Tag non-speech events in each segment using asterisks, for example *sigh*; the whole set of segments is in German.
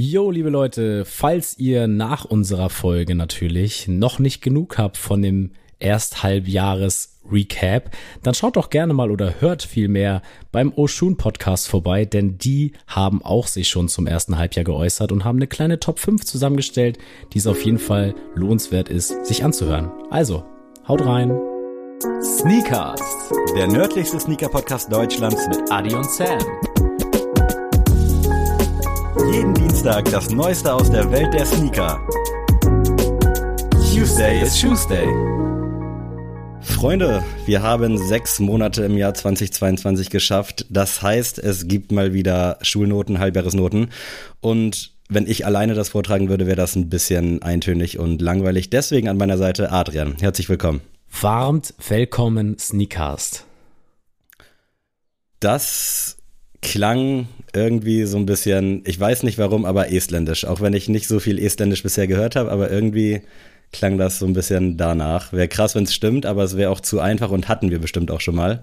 Jo, liebe Leute, falls ihr nach unserer Folge natürlich noch nicht genug habt von dem Ersthalbjahres Recap, dann schaut doch gerne mal oder hört vielmehr beim Oshun Podcast vorbei, denn die haben auch sich schon zum ersten Halbjahr geäußert und haben eine kleine Top 5 zusammengestellt, die es auf jeden Fall lohnenswert ist, sich anzuhören. Also, haut rein. Sneakers, der nördlichste Sneaker-Podcast Deutschlands mit Adi und Sam. Jeden Dienstag das Neueste aus der Welt der Sneaker. Tuesday is Tuesday. Freunde, wir haben sechs Monate im Jahr 2022 geschafft. Das heißt, es gibt mal wieder Schulnoten, Halbjahresnoten. Und wenn ich alleine das vortragen würde, wäre das ein bisschen eintönig und langweilig. Deswegen an meiner Seite Adrian. Herzlich willkommen. Warmt willkommen Sneakast. Das klang irgendwie so ein bisschen, ich weiß nicht warum, aber estländisch. Auch wenn ich nicht so viel estländisch bisher gehört habe, aber irgendwie klang das so ein bisschen danach. Wäre krass, wenn es stimmt, aber es wäre auch zu einfach und hatten wir bestimmt auch schon mal.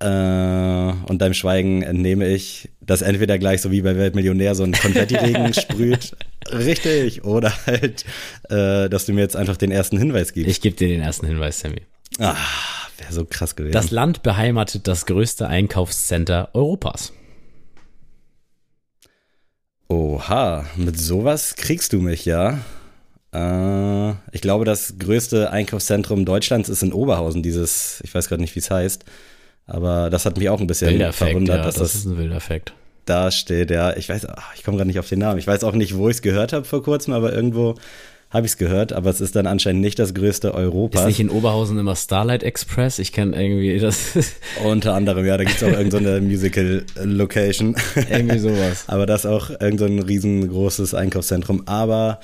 Äh, und deinem Schweigen entnehme ich, dass entweder gleich so wie bei Weltmillionär so ein Konfettiregen *laughs* sprüht, richtig, oder halt, äh, dass du mir jetzt einfach den ersten Hinweis gibst. Ich gebe dir den ersten Hinweis, Sammy. Ah, wäre so krass gewesen. Das Land beheimatet das größte Einkaufscenter Europas. Oha, mit sowas kriegst du mich ja. Äh, ich glaube, das größte Einkaufszentrum Deutschlands ist in Oberhausen, dieses, ich weiß gerade nicht, wie es heißt. Aber das hat mich auch ein bisschen wilder verwundert, ja, dass das, das, ist ein wilder Fakt. da steht. Ja, ich weiß, ach, ich komme gerade nicht auf den Namen. Ich weiß auch nicht, wo ich es gehört habe vor kurzem, aber irgendwo habe ich es gehört. Aber es ist dann anscheinend nicht das größte Europas. Ist nicht in Oberhausen immer Starlight Express? Ich kenne irgendwie *laughs* das. Unter anderem, ja, da gibt es auch irgendeine so Musical-Location. irgendwie sowas. aber das ist auch irgendein so riesengroßes Einkaufszentrum. Aber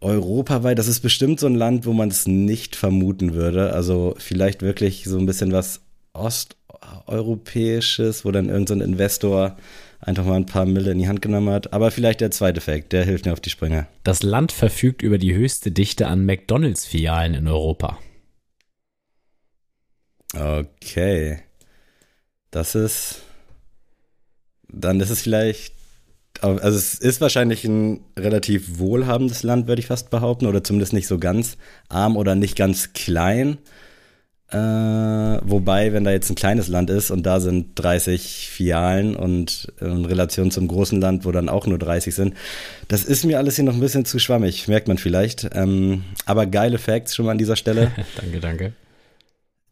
europaweit, das ist bestimmt so ein Land, wo man es nicht vermuten würde. Also vielleicht wirklich so ein bisschen was Osteuropäisches, wo dann irgendein so Investor einfach mal ein paar Mille in die Hand genommen hat. Aber vielleicht der zweite Fakt, der hilft mir auf die Sprünge. Das Land verfügt über die höchste Dichte an McDonalds-Filialen in Europa. Okay. Das ist. Dann ist es vielleicht. Also es ist wahrscheinlich ein relativ wohlhabendes Land, würde ich fast behaupten, oder zumindest nicht so ganz arm oder nicht ganz klein. Äh, wobei, wenn da jetzt ein kleines Land ist und da sind 30 Filialen und in Relation zum großen Land, wo dann auch nur 30 sind, das ist mir alles hier noch ein bisschen zu schwammig, merkt man vielleicht. Ähm, aber geile Facts schon mal an dieser Stelle. *laughs* danke, danke.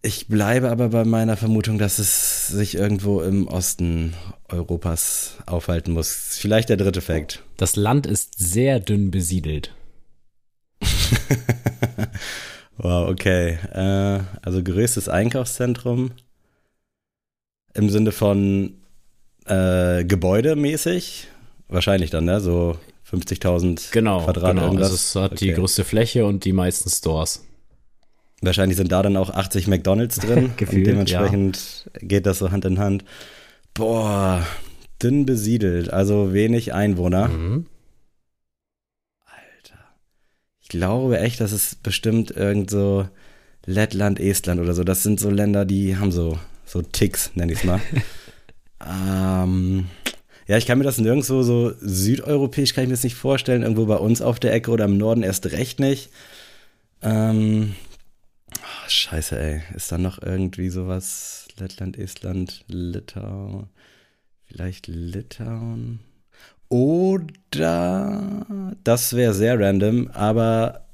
Ich bleibe aber bei meiner Vermutung, dass es sich irgendwo im Osten Europas aufhalten muss. Vielleicht der dritte Fact. Das Land ist sehr dünn besiedelt. *laughs* Wow, okay. Äh, also größtes Einkaufszentrum im Sinne von äh, gebäudemäßig. Wahrscheinlich dann, ne? So 50.000 genau, Quadrat genau. irgendwas. Also es hat Okay. die größte Fläche und die meisten Stores. Wahrscheinlich sind da dann auch 80 McDonalds drin. *laughs* Gefühlt, und dementsprechend geht das so Hand in Hand. Boah, dünn besiedelt, also wenig Einwohner. Mhm. Alter. Ich glaube echt, das ist bestimmt irgend so Lettland, Estland oder so. Das sind so Länder, die haben so, so Ticks, nenne ich es mal. *laughs* ähm, ja, ich kann mir das nirgendwo so südeuropäisch, kann ich mir das nicht vorstellen. Irgendwo bei uns auf der Ecke oder im Norden erst recht nicht. Ähm, ah, scheiße, ey. Ist da noch irgendwie sowas? Lettland, Estland, Litauen. Vielleicht Litauen. Oder das wäre sehr random, aber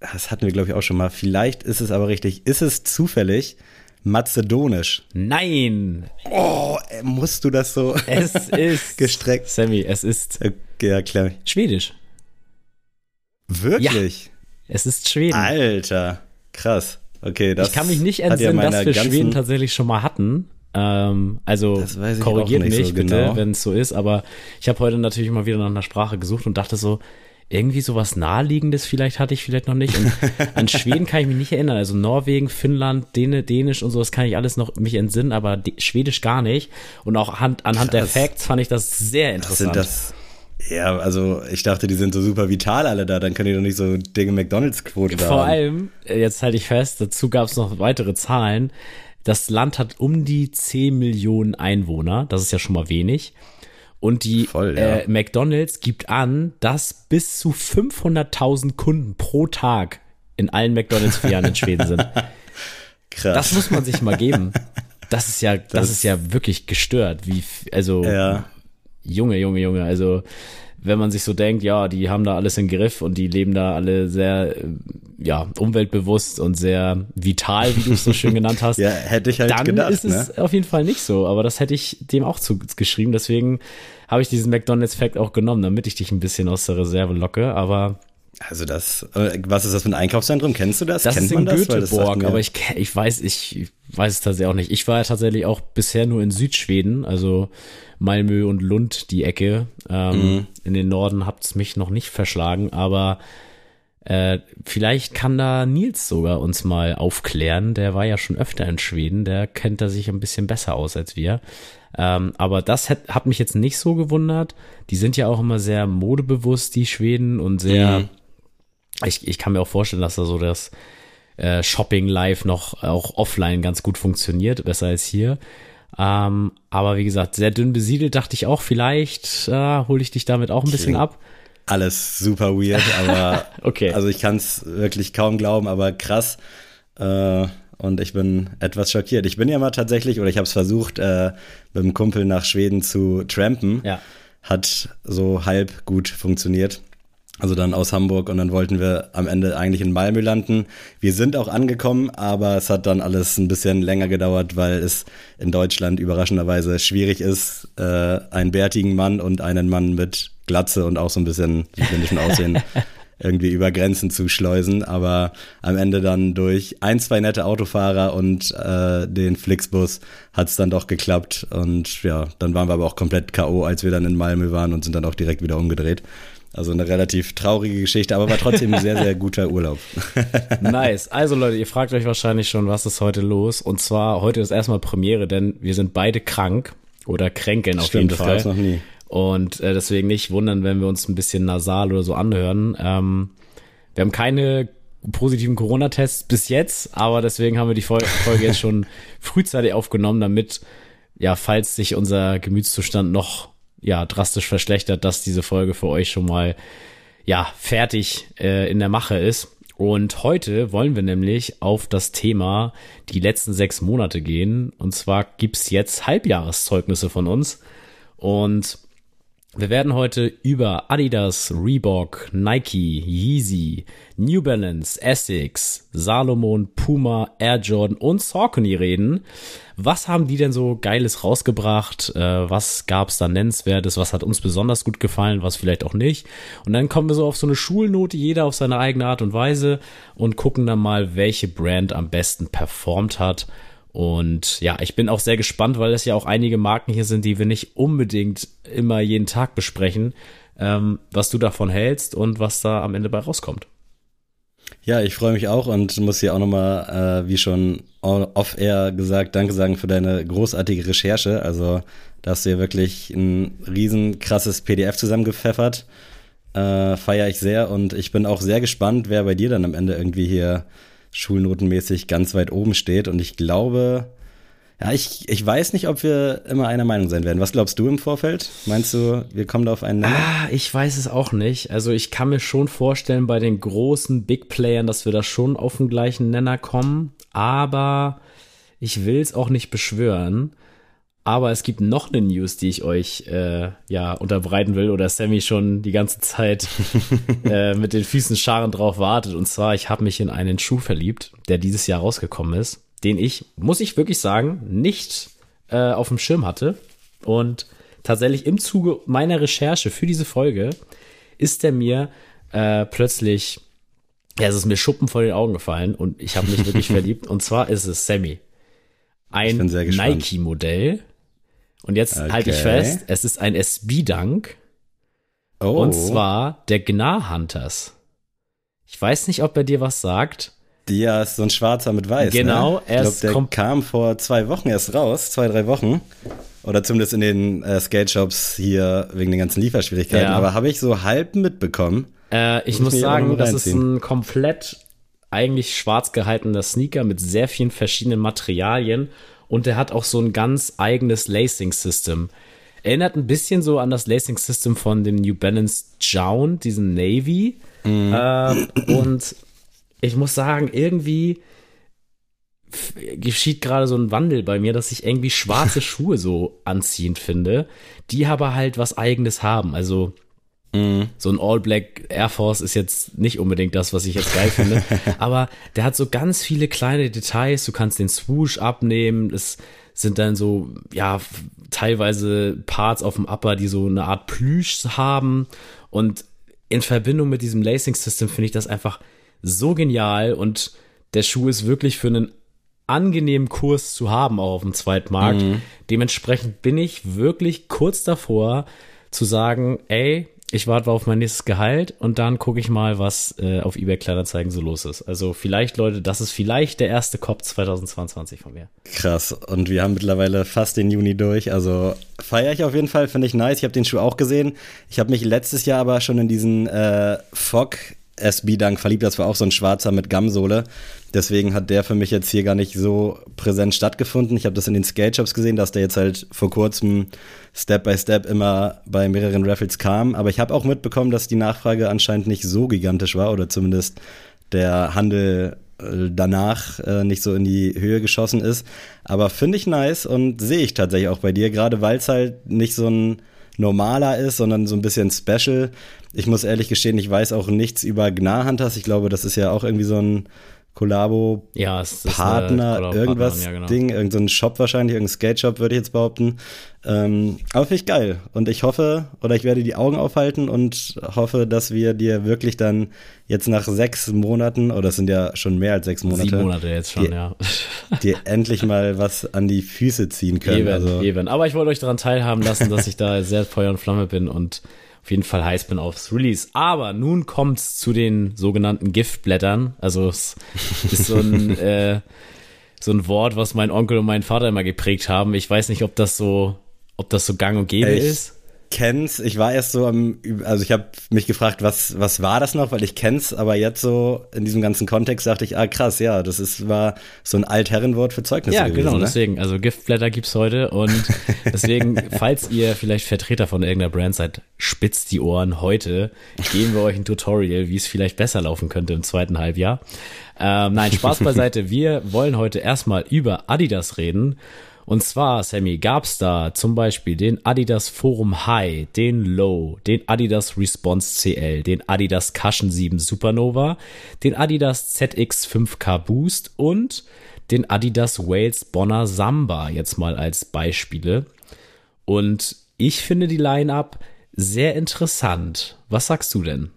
das hatten wir, glaube ich, auch schon mal. Vielleicht ist es aber richtig. Ist es zufällig mazedonisch? Nein, Oh, ey, musst du das so es *laughs* ist gestreckt? Sammy, es ist Ja, klar. Schwedisch. Wirklich? Es ist Schweden. Alter, krass. Okay, das ich kann mich nicht hat ja entsinnen, dass wir Schweden tatsächlich schon mal hatten. Ähm, also korrigiert mich so bitte, genau. wenn es so ist. Aber ich habe heute natürlich mal wieder nach einer Sprache gesucht und dachte so, irgendwie sowas Naheliegendes vielleicht hatte ich vielleicht noch nicht. Und *laughs* an Schweden kann ich mich nicht erinnern. Also Norwegen, Finnland, Däne, Dänisch und so, das kann ich alles noch mich entsinnen, aber Schwedisch gar nicht. Und auch hand, anhand der. Facts fand ich das sehr interessant. das? Ja, also ich dachte, die sind so super vital alle da, dann können die doch nicht so Dinge McDonalds-Quote da Vor allem, äh, jetzt halte ich fest, dazu gab es noch weitere Zahlen. Das Land hat um die 10 Millionen Einwohner. Das ist ja schon mal wenig. Und die Voll, ja. äh, McDonald's gibt an, dass bis zu 500.000 Kunden pro Tag in allen McDonald's-Filialen in Schweden sind. *laughs* Krass. Das muss man sich mal geben. Das ist ja, das, Das- ist ja wirklich gestört. Wie, also, ja. Junge, Junge, Junge. Also, wenn man sich so denkt, ja, die haben da alles im Griff und die leben da alle sehr, äh, ja, umweltbewusst und sehr vital, wie du es so schön *laughs* genannt hast. ja, hätte ich halt dann gedacht, ist es ne? auf jeden Fall nicht so. Aber das hätte ich dem auch zugeschrieben. Deswegen habe ich diesen McDonalds-Fact auch genommen, damit ich dich ein bisschen aus der Reserve locke. Aber Also das, äh, was ist das für ein Einkaufszentrum? Kennst du das? das Kennt ist in man das? Das Göteborg, mir- aber ich, ich weiß, ich weiß es tatsächlich auch nicht. Ich war ja tatsächlich auch bisher nur in Südschweden, also Malmö und Lund, die Ecke. Ähm, Mhm. In den Norden hat es mich noch nicht verschlagen, aber äh, vielleicht kann da Nils sogar uns mal aufklären. Der war ja schon öfter in Schweden, der kennt da sich ein bisschen besser aus als wir. Ähm, aber das hat, hat mich jetzt nicht so gewundert. Die sind ja auch immer sehr modebewusst, die Schweden, und sehr, Mhm. Ich, ich kann mir auch vorstellen, dass da so das äh, Shopping live noch auch offline ganz gut funktioniert, besser als hier. Ähm, aber wie gesagt, sehr dünn besiedelt, dachte ich auch, vielleicht äh, hole ich dich damit auch ein bisschen ab. Alles super weird, aber *laughs* Okay. also ich kann es wirklich kaum glauben, aber krass. Äh, und ich bin etwas schockiert. Ich bin ja mal tatsächlich, oder ich habe es versucht, äh, mit einem Kumpel nach Schweden zu trampen. Ja. Hat so halb gut funktioniert. Also dann aus Hamburg und dann wollten wir am Ende eigentlich in Malmö landen. Wir sind auch angekommen, aber es hat dann alles ein bisschen länger gedauert, weil es in Deutschland überraschenderweise schwierig ist, äh, einen bärtigen Mann und einen Mann mit Glatze und auch so ein bisschen südländischen Aussehen *laughs* irgendwie über Grenzen zu schleusen. Aber am Ende dann durch ein, zwei nette Autofahrer und äh, den Flixbus hat es dann doch geklappt. Und ja, dann waren wir aber auch komplett K.O., als wir dann in Malmö waren und sind dann auch direkt wieder umgedreht. Also eine relativ traurige Geschichte, aber war trotzdem ein sehr, sehr guter Urlaub. *laughs* Nice. Also Leute, ihr fragt euch wahrscheinlich schon, was ist heute los? Und zwar heute ist erstmal Premiere, denn wir sind beide krank oder kränkeln auf jeden das Fall. gab's noch nie. Und äh, deswegen nicht wundern, wenn wir uns ein bisschen nasal oder so anhören. Ähm, wir haben keine positiven Corona-Tests bis jetzt, aber deswegen haben wir die Fol- *laughs* Folge jetzt schon frühzeitig aufgenommen, damit, ja, falls sich unser Gemütszustand noch ja drastisch verschlechtert, dass diese Folge für euch schon mal ja fertig äh, in der Mache ist. Und heute wollen wir nämlich auf das Thema die letzten sechs Monate gehen. Und zwar gibt's jetzt Halbjahreszeugnisse von uns. Und wir werden heute über Adidas, Reebok, Nike, Yeezy, New Balance, Essex, Salomon, Puma, Air Jordan und Saucony reden. Was haben die denn so Geiles rausgebracht? Äh, was gab's da Nennenswertes? Was hat uns besonders gut gefallen? Was vielleicht auch nicht? Und dann kommen wir so auf so eine Schulnote, jeder auf seine eigene Art und Weise und gucken dann mal, welche Brand am besten performt hat. Und ja, ich bin auch sehr gespannt, weil es ja auch einige Marken hier sind, die wir nicht unbedingt immer jeden Tag besprechen, ähm, was du davon hältst und was da am Ende bei rauskommt. Ja, ich freue mich auch und muss hier auch nochmal, äh, wie schon off-air gesagt, danke sagen für deine großartige Recherche. Also da hast du ja wirklich ein riesen krasses PDF zusammengepfeffert. Äh, Feiere ich sehr und ich bin auch sehr gespannt, wer bei dir dann am Ende irgendwie hier schulnotenmäßig ganz weit oben steht. Und ich glaube, ja, ich, ich weiß nicht, ob wir immer einer Meinung sein werden. Was glaubst du im Vorfeld? Meinst du, wir kommen da auf einen Nenner? Ah, ich weiß es auch nicht. Also ich kann mir schon vorstellen, bei den großen Big Playern, dass wir da schon auf den gleichen Nenner kommen. Aber ich will es auch nicht beschwören. Aber es gibt noch eine News, die ich euch äh, ja unterbreiten will oder Sammy schon die ganze Zeit *laughs* äh, mit den Füßen scharen drauf wartet. Und zwar, ich habe mich in einen Schuh verliebt, der dieses Jahr rausgekommen ist, den ich, muss ich wirklich sagen, nicht äh, auf dem Schirm hatte. Und tatsächlich im Zuge meiner Recherche für diese Folge ist der mir äh, plötzlich, ja, es ist mir Schuppen vor den Augen gefallen und ich habe mich wirklich *laughs* verliebt. Und zwar ist es Sammy. Ein. Nike-Modell. Und jetzt halte ich Okay. fest, es ist ein SB-Dunk. Oh, Und zwar der Gnar Hunters. Ich weiß nicht, ob er dir was sagt. Ja, ist so ein schwarzer mit weiß. Genau, ne? er ist der kam vor zwei Wochen erst raus, zwei, drei Wochen. Oder zumindest in den äh, Skate-Shops hier wegen den ganzen Lieferschwierigkeiten. Ja. Aber habe ich so halb mitbekommen. Äh, ich Muss muss sagen, das ist ein komplett eigentlich schwarz gehaltener Sneaker mit sehr vielen verschiedenen Materialien und der hat auch so ein ganz eigenes Lacing-System. Erinnert ein bisschen so an das Lacing System von dem New Balance Jound, diesen Navy. Mhm. Äh, und ich muss sagen, irgendwie geschieht gerade so ein Wandel bei mir, dass ich irgendwie schwarze *laughs* Schuhe so anziehend finde, die aber halt was eigenes haben. Also mhm. so ein All Black Air Force ist jetzt nicht unbedingt das, was ich jetzt geil finde, *laughs* aber der hat so ganz viele kleine Details. Du kannst den Swoosh abnehmen. Es sind dann so, ja, teilweise Parts auf dem Upper, die so eine Art Plüsch haben. Und in Verbindung mit diesem Lacing System finde ich das einfach so genial und der Schuh ist wirklich für einen angenehmen Kurs zu haben, auch auf dem Zweitmarkt. Mhm. Dementsprechend bin ich wirklich kurz davor zu sagen, ey, ich warte auf mein nächstes Gehalt und dann gucke ich mal, was äh, auf eBay Kleinanzeigen so los ist. Also vielleicht, Leute, das ist vielleicht der erste Cop 2022 von mir. Krass. Und wir haben mittlerweile fast den Juni durch. Also feiere ich auf jeden Fall, finde ich nice. Ich habe den Schuh auch gesehen. Ich habe mich letztes Jahr aber schon in diesen äh, Fog SB Dunk verliebt. Das war auch so ein schwarzer mit Gamsohle. Deswegen hat der für mich jetzt hier gar nicht so präsent stattgefunden. Ich habe das in den Skate Shops gesehen, dass der jetzt halt vor kurzem Step by Step immer bei mehreren Raffles kam. Aber ich habe auch mitbekommen, dass die Nachfrage anscheinend nicht so gigantisch war oder zumindest der Handel äh, danach äh, nicht so in die Höhe geschossen ist. Aber finde ich nice und sehe ich tatsächlich auch bei dir, gerade weil es halt nicht so ein normaler ist, sondern so ein bisschen special. Ich muss ehrlich gestehen, ich weiß auch nichts über Gnar Hunters. Ich glaube, das ist ja auch irgendwie so ein Kollabo ja, Partner, irgendwas ja, genau. Ding, irgendein so Shop wahrscheinlich, irgendein Skate-Shop würde ich jetzt behaupten. Ähm, aber finde ich geil. Und ich hoffe, oder ich werde die Augen aufhalten und hoffe, dass wir dir wirklich dann jetzt nach sechs Monaten, oder es sind ja schon mehr als sechs Monate. Sieben Monate jetzt schon, dir, ja. *laughs* dir endlich mal was an die Füße ziehen können. Eben, also. eben. Aber ich wollte euch daran teilhaben lassen, dass ich da sehr Feuer und Flamme bin und auf jeden Fall heiß bin aufs Release. Aber nun kommt's zu den sogenannten Giftblättern. Also es ist so ein, *laughs* äh, so ein Wort, was mein Onkel und mein Vater immer geprägt haben. Ich weiß nicht, ob das so, ob das so gang und gäbe Echt? ist kenn's. Ich war erst so am, also ich habe mich gefragt, was was war das noch, weil ich kenn's, aber jetzt so in diesem ganzen Kontext dachte ich, ah krass, ja, das ist war so ein Altherrenwort für Zeugnisse Ja, gewesen, genau, ne? deswegen, also Giftblätter gibt's heute und *laughs* deswegen, falls ihr vielleicht Vertreter von irgendeiner Brand seid, spitzt die Ohren. Heute geben wir euch ein Tutorial, wie es vielleicht besser laufen könnte im zweiten Halbjahr. Ähm, nein, Spaß beiseite. Wir wollen heute erstmal über Adidas reden und zwar, Sammy, gab's da zum Beispiel den Adidas Forum High, den Low, den Adidas Response CL, den Adidas Cushion 7 Supernova, den Adidas ZX 5K Boost und den Adidas Wales Bonner Samba jetzt mal als Beispiele. Und ich finde die Line-up sehr interessant. Was sagst du denn?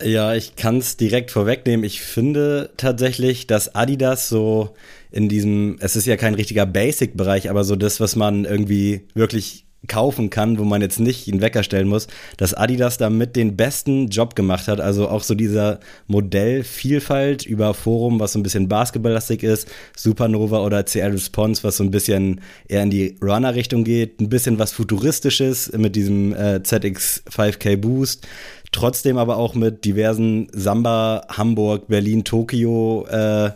Ja, ich kann es direkt vorwegnehmen. Ich finde tatsächlich, dass Adidas so in diesem, es ist ja kein richtiger Basic-Bereich, aber so das, was man irgendwie wirklich kaufen kann, wo man jetzt nicht einen Wecker stellen muss, dass Adidas damit den besten Job gemacht hat. Also auch so dieser Modellvielfalt über Forum, was so ein bisschen basketballlastig ist, Supernova oder CL Response, was so ein bisschen eher in die Runner-Richtung geht, ein bisschen was Futuristisches mit diesem äh, ZX 5K Boost. Trotzdem aber auch mit diversen Samba, Hamburg, Berlin, Tokio äh,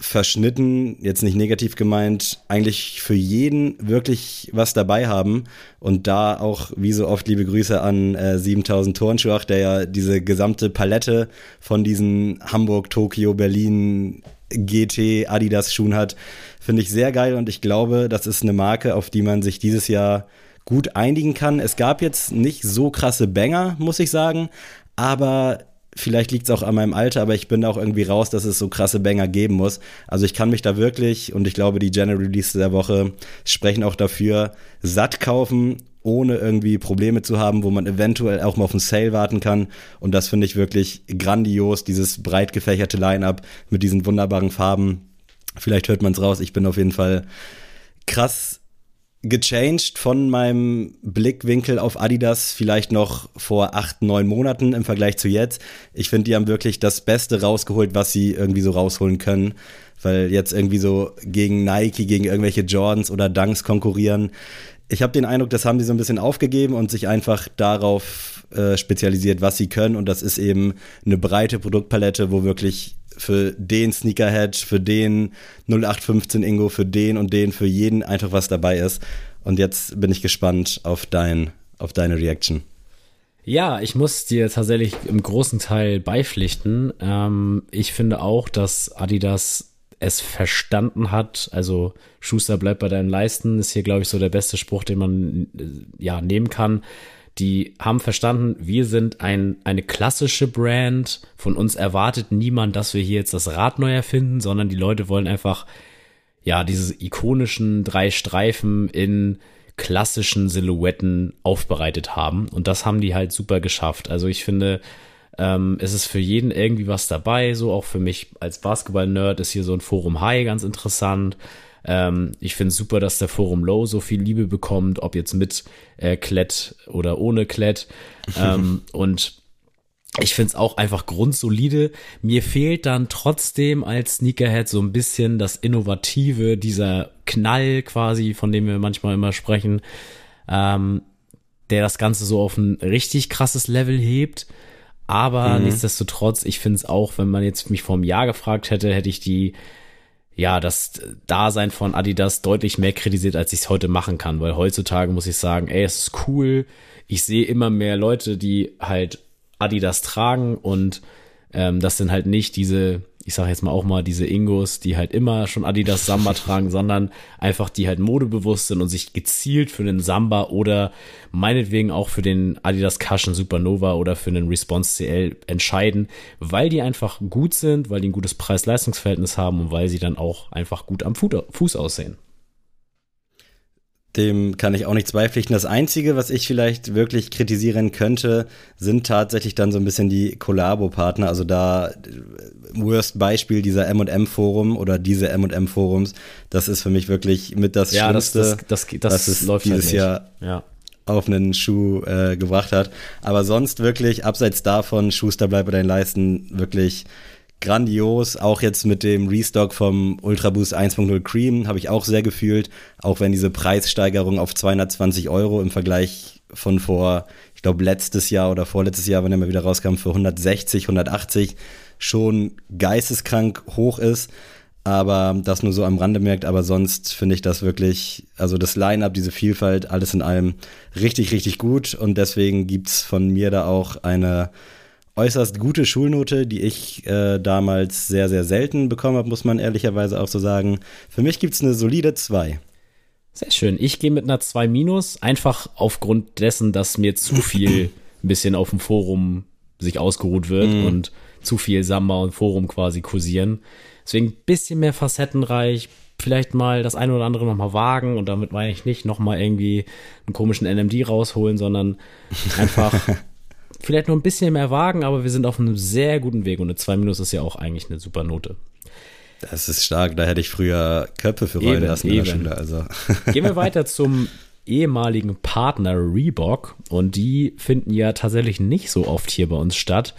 verschnitten, jetzt nicht negativ gemeint, eigentlich für jeden wirklich was dabei haben. Und da auch, wie so oft, liebe Grüße an äh, 7000 Turnschuh, der ja diese gesamte Palette von diesen Hamburg, Tokio, Berlin, GT, Adidas Schuhen hat, finde ich sehr geil und ich glaube, das ist eine Marke, auf die man sich dieses Jahr gut einigen kann. Es gab jetzt nicht so krasse Banger, muss ich sagen, aber vielleicht liegt es auch an meinem Alter, aber ich bin auch irgendwie raus, dass es so krasse Banger geben muss. Also ich kann mich da wirklich, und ich glaube, die General Release der Woche sprechen auch dafür, satt kaufen, ohne irgendwie Probleme zu haben, wo man eventuell auch mal auf einen Sale warten kann. Und das finde ich wirklich grandios, dieses breit gefächerte Line-up mit diesen wunderbaren Farben. Vielleicht hört man es raus, ich bin auf jeden Fall krass gechanged von meinem Blickwinkel auf Adidas vielleicht noch vor acht, neun Monaten im Vergleich zu jetzt. Ich finde, die haben wirklich das Beste rausgeholt, was sie irgendwie so rausholen können. Weil jetzt irgendwie so gegen Nike, gegen irgendwelche Jordans oder Dunks konkurrieren. Ich habe den Eindruck, das haben sie so ein bisschen aufgegeben und sich einfach darauf äh, spezialisiert, was sie können. Und das ist eben eine breite Produktpalette, wo wirklich für den Sneakerhead, für den 0815 Ingo, für den und den, für jeden einfach was dabei ist. Und jetzt bin ich gespannt auf, dein, auf deine Reaction. Ja, ich muss dir tatsächlich im großen Teil beipflichten. Ähm, ich finde auch, dass Adidas es verstanden hat. Also Schuster bleibt bei deinen Leisten, ist hier, glaube ich, so der beste Spruch, den man äh, ja nehmen kann. Die haben verstanden, wir sind ein, eine klassische Brand. Von uns erwartet niemand, dass wir hier jetzt das Rad neu erfinden, sondern die Leute wollen einfach, ja, diese ikonischen drei Streifen in klassischen Silhouetten aufbereitet haben. Und das haben die halt super geschafft. Also ich finde, ähm, es ist für jeden irgendwie was dabei. So auch für mich als Basketball-Nerd ist hier so ein Forum High ganz interessant. Ähm, ich finde es super, dass der Forum Low so viel Liebe bekommt, ob jetzt mit äh, Klett oder ohne Klett. ähm, *laughs* und ich finde es auch einfach grundsolide. Mir fehlt dann trotzdem als Sneakerhead so ein bisschen das Innovative, dieser Knall quasi, von dem wir manchmal immer sprechen, ähm, der das Ganze so auf ein richtig krasses Level hebt. Aber mhm. nichtsdestotrotz, ich finde es auch, wenn man jetzt mich vor einem Jahr gefragt hätte, hätte ich die, ja, das Dasein von Adidas deutlich mehr kritisiert, als ich es heute machen kann. Weil heutzutage muss ich sagen, ey, es ist cool. Ich sehe immer mehr Leute, die halt Adidas tragen und ähm, das sind halt nicht diese, ich sage jetzt mal auch mal diese Ingos, die halt immer schon Adidas Samba *laughs* tragen, sondern einfach die halt modebewusst sind und sich gezielt für den Samba oder meinetwegen auch für den Adidas Cushion Supernova oder für den Response CL entscheiden, weil die einfach gut sind, weil die ein gutes Preis-Leistungs-Verhältnis haben und weil sie dann auch einfach gut am Fuß aussehen. Dem kann ich auch nichts beipflichten. Das Einzige, was ich vielleicht wirklich kritisieren könnte, sind tatsächlich dann so ein bisschen die Kollabo-Partner. Also da, äh, worst Beispiel dieser M&M-Forum oder diese M&M-Forums, das ist für mich wirklich mit das ja, Schlimmste, das, das, das, das es läuft halt dieses halt Jahr ja. auf einen Schuh äh, gebracht hat. Aber sonst wirklich, abseits davon, Schuster bleibt bei deinen Leisten, wirklich grandios. Auch jetzt mit dem Restock vom Ultra Boost 1.0 Cream habe ich auch sehr gefühlt. Auch wenn diese Preissteigerung auf 220 Euro im Vergleich von vor, ich glaube, letztes Jahr oder vorletztes Jahr, wenn er mal wieder rauskam, für 160, 180 schon geisteskrank hoch ist. Aber das nur so am Rande merkt. Aber sonst finde ich das wirklich, also das Line-up, diese Vielfalt, alles in allem richtig, richtig gut. Und deswegen gibt es von mir da auch eine äußerst gute Schulnote, die ich äh, damals sehr, sehr selten bekommen habe, muss man ehrlicherweise auch so sagen. Für mich gibt es eine solide 2. Sehr schön. Ich gehe mit einer 2 minus, einfach aufgrund dessen, dass mir zu *coughs* viel ein bisschen auf dem Forum sich ausgeruht wird mm. und zu viel Samba und Forum quasi kursieren. Deswegen ein bisschen mehr facettenreich, vielleicht mal das eine oder andere nochmal wagen und damit meine ich nicht nochmal irgendwie einen komischen NMD rausholen, sondern einfach *laughs* vielleicht noch ein bisschen mehr wagen, aber wir sind auf einem sehr guten Weg und eine 2 Minus ist ja auch eigentlich eine super Note. Das ist stark, da hätte ich früher Köpfe für rollen lassen eben. in der Schule. Also. *laughs* Gehen wir weiter zum ehemaligen Partner Reebok und die finden ja tatsächlich nicht so oft hier bei uns statt.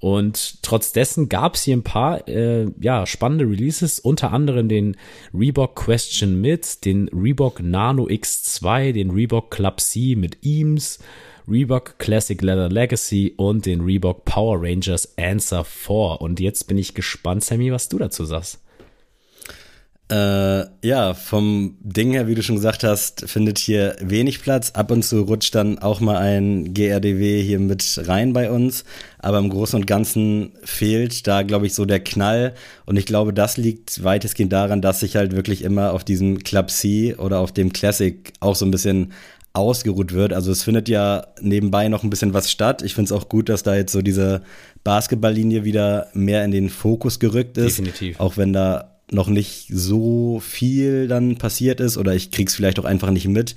Und trotz dessen gab es hier ein paar äh, ja, spannende Releases, unter anderem den Reebok Question Mid, den Reebok Nano X2, den Reebok Club C mit Eames Reebok Classic Leather Legacy und den Reebok Power Rangers Answer 4. Und jetzt bin ich gespannt, Sammy, was du dazu sagst. Äh, ja, vom Ding her, wie du schon gesagt hast, findet hier wenig Platz. Ab und zu rutscht dann auch mal ein GRDW hier mit rein bei uns. Aber im Großen und Ganzen fehlt da, glaube ich, so der Knall. Und ich glaube, das liegt weitestgehend daran, dass sich halt wirklich immer auf diesem Club C oder auf dem Classic auch so ein bisschen ausgeruht wird. Also es findet ja nebenbei noch ein bisschen was statt. Ich finde es auch gut, dass da jetzt so diese Basketballlinie wieder mehr in den Fokus gerückt ist. Definitiv. Auch wenn da noch nicht so viel dann passiert ist oder ich krieg's vielleicht auch einfach nicht mit.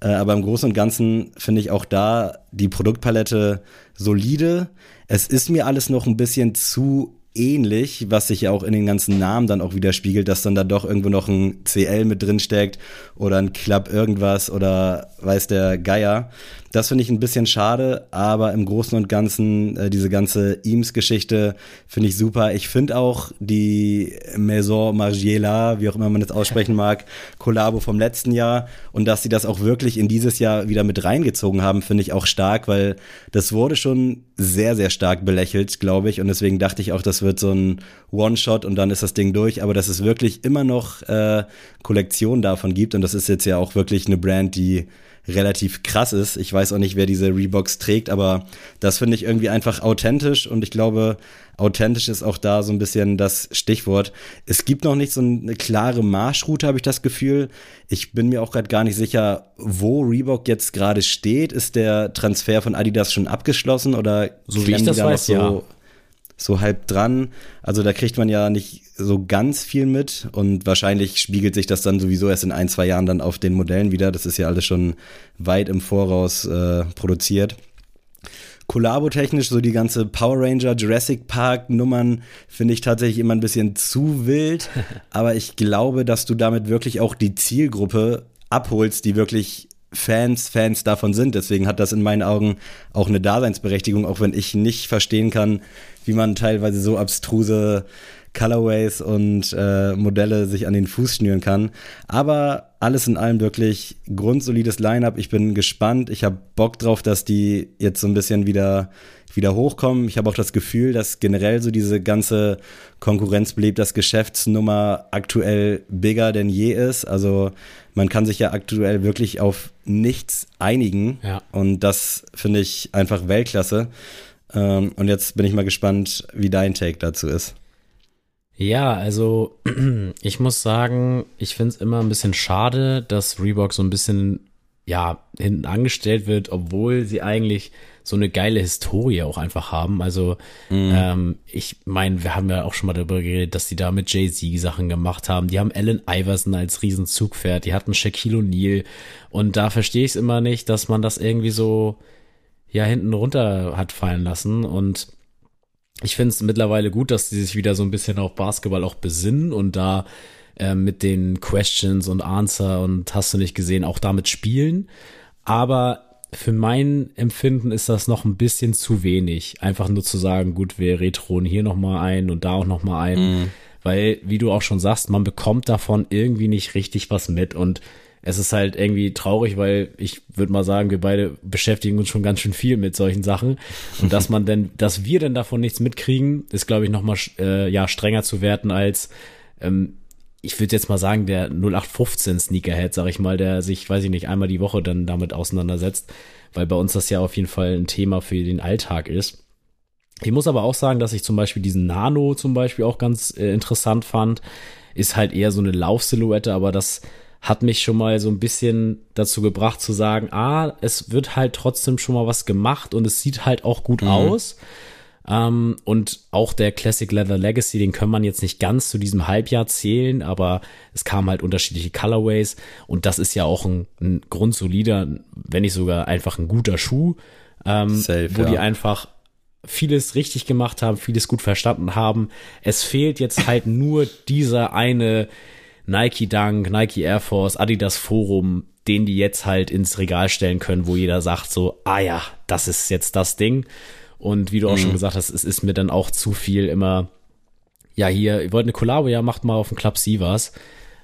Äh, aber im Großen und Ganzen finde ich auch da die Produktpalette solide. Es ist mir alles noch ein bisschen zu ähnlich, was sich ja auch in den ganzen Namen dann auch widerspiegelt, dass dann da doch irgendwo noch ein CL mit drin steckt oder ein Club irgendwas oder weiß der Geier. Das finde ich ein bisschen schade, aber im Großen und Ganzen äh, diese ganze Eames-Geschichte finde ich super. Ich finde auch die Maison Margiela, wie auch immer man das aussprechen mag, Kollabo vom letzten Jahr und dass sie das auch wirklich in dieses Jahr wieder mit reingezogen haben, finde ich auch stark, weil das wurde schon sehr, sehr stark belächelt, glaube ich. Und deswegen dachte ich auch, das wird so ein One-Shot und dann ist das Ding durch. Aber dass es wirklich immer noch äh, Kollektionen davon gibt und das ist jetzt ja auch wirklich eine Brand, die relativ krass ist. Ich weiß auch nicht, wer diese Reeboks trägt, aber das finde ich irgendwie einfach authentisch und ich glaube, authentisch ist auch da so ein bisschen das Stichwort. Es gibt noch nicht so eine klare Marschroute, habe ich das Gefühl. Ich bin mir auch gerade gar nicht sicher, wo Reebok jetzt gerade steht. Ist der Transfer von Adidas schon abgeschlossen oder so wie ich das weiß, so ja so halb dran. Also da kriegt man ja nicht so ganz viel mit und wahrscheinlich spiegelt sich das dann sowieso erst in ein, zwei Jahren dann auf den Modellen wieder. Das ist ja alles schon weit im Voraus äh, produziert. Kollabo-technisch, so die ganze Power Ranger, Jurassic Park-Nummern finde ich tatsächlich immer ein bisschen zu wild. *laughs* Aber ich glaube, dass du damit wirklich auch die Zielgruppe abholst, die wirklich Fans, Fans davon sind. Deswegen hat das in meinen Augen auch eine Daseinsberechtigung, auch wenn ich nicht verstehen kann, wie man teilweise so abstruse Colorways und äh, Modelle sich an den Fuß schnüren kann. Aber alles in allem wirklich grundsolides Line-up. Ich bin gespannt. Ich habe Bock drauf, dass die jetzt so ein bisschen wieder wieder hochkommen. Ich habe auch das Gefühl, dass generell so diese ganze Konkurrenz belebt, dass Geschäftsnummer aktuell bigger denn je ist. Also man kann sich ja aktuell wirklich auf nichts einigen. Ja. Und das finde ich einfach Weltklasse. Ähm, und jetzt bin ich mal gespannt, wie dein Take dazu ist. Ja, also *clears throat* ich muss sagen, ich finde es immer ein bisschen schade, dass Reebok so ein bisschen ja hinten angestellt wird, obwohl sie eigentlich so eine geile Historie auch einfach haben. Also mhm. ähm, ich meine, wir haben ja auch schon mal darüber geredet, dass die da mit Jay-Z Sachen gemacht haben. Die haben Allen Iverson als Riesenzugpferd, die hatten Shaquille O'Neal und da verstehe ich es immer nicht, dass man das irgendwie so ja hinten runter hat fallen lassen und ich finde es mittlerweile gut, dass die sich wieder so ein bisschen auf Basketball auch besinnen und da äh, mit den Questions und Answer und hast du nicht gesehen, auch damit spielen. Aber für mein Empfinden ist das noch ein bisschen zu wenig. Einfach nur zu sagen, gut, wir retronen hier nochmal ein und da auch nochmal ein. Mm. Weil, wie du auch schon sagst, man bekommt davon irgendwie nicht richtig was mit. Und es ist halt irgendwie traurig, weil ich würde mal sagen, wir beide beschäftigen uns schon ganz schön viel mit solchen Sachen. Und dass man denn, dass wir denn davon nichts mitkriegen, ist, glaube ich, nochmal äh, ja, strenger zu werten als ähm, ich würde jetzt mal sagen, der 0815 Sneakerhead, sag ich mal, der sich, weiß ich nicht, einmal die Woche dann damit auseinandersetzt, weil bei uns das ja auf jeden Fall ein Thema für den Alltag ist. Ich muss aber auch sagen, dass ich zum Beispiel diesen Nano zum Beispiel auch ganz äh, interessant fand. Ist halt eher so eine Laufsilhouette, aber das hat mich schon mal so ein bisschen dazu gebracht zu sagen, ah, es wird halt trotzdem schon mal was gemacht und es sieht halt auch gut mhm. aus. Ähm, und auch der Classic Leather Legacy, den kann man jetzt nicht ganz zu diesem Halbjahr zählen, aber es kamen halt unterschiedliche Colorways und das ist ja auch ein, ein grundsolider, wenn nicht sogar einfach ein guter Schuh, ähm, Safe, wo ja. die einfach vieles richtig gemacht haben, vieles gut verstanden haben. Es fehlt jetzt halt nur dieser eine Nike Dunk, Nike Air Force, Adidas Forum, den die jetzt halt ins Regal stellen können, wo jeder sagt so, ah ja, das ist jetzt das Ding. Und wie du auch mhm. schon gesagt hast, es ist mir dann auch zu viel immer, ja, hier, ihr wollt eine Kollabo, ja, macht mal auf dem Club Sivas.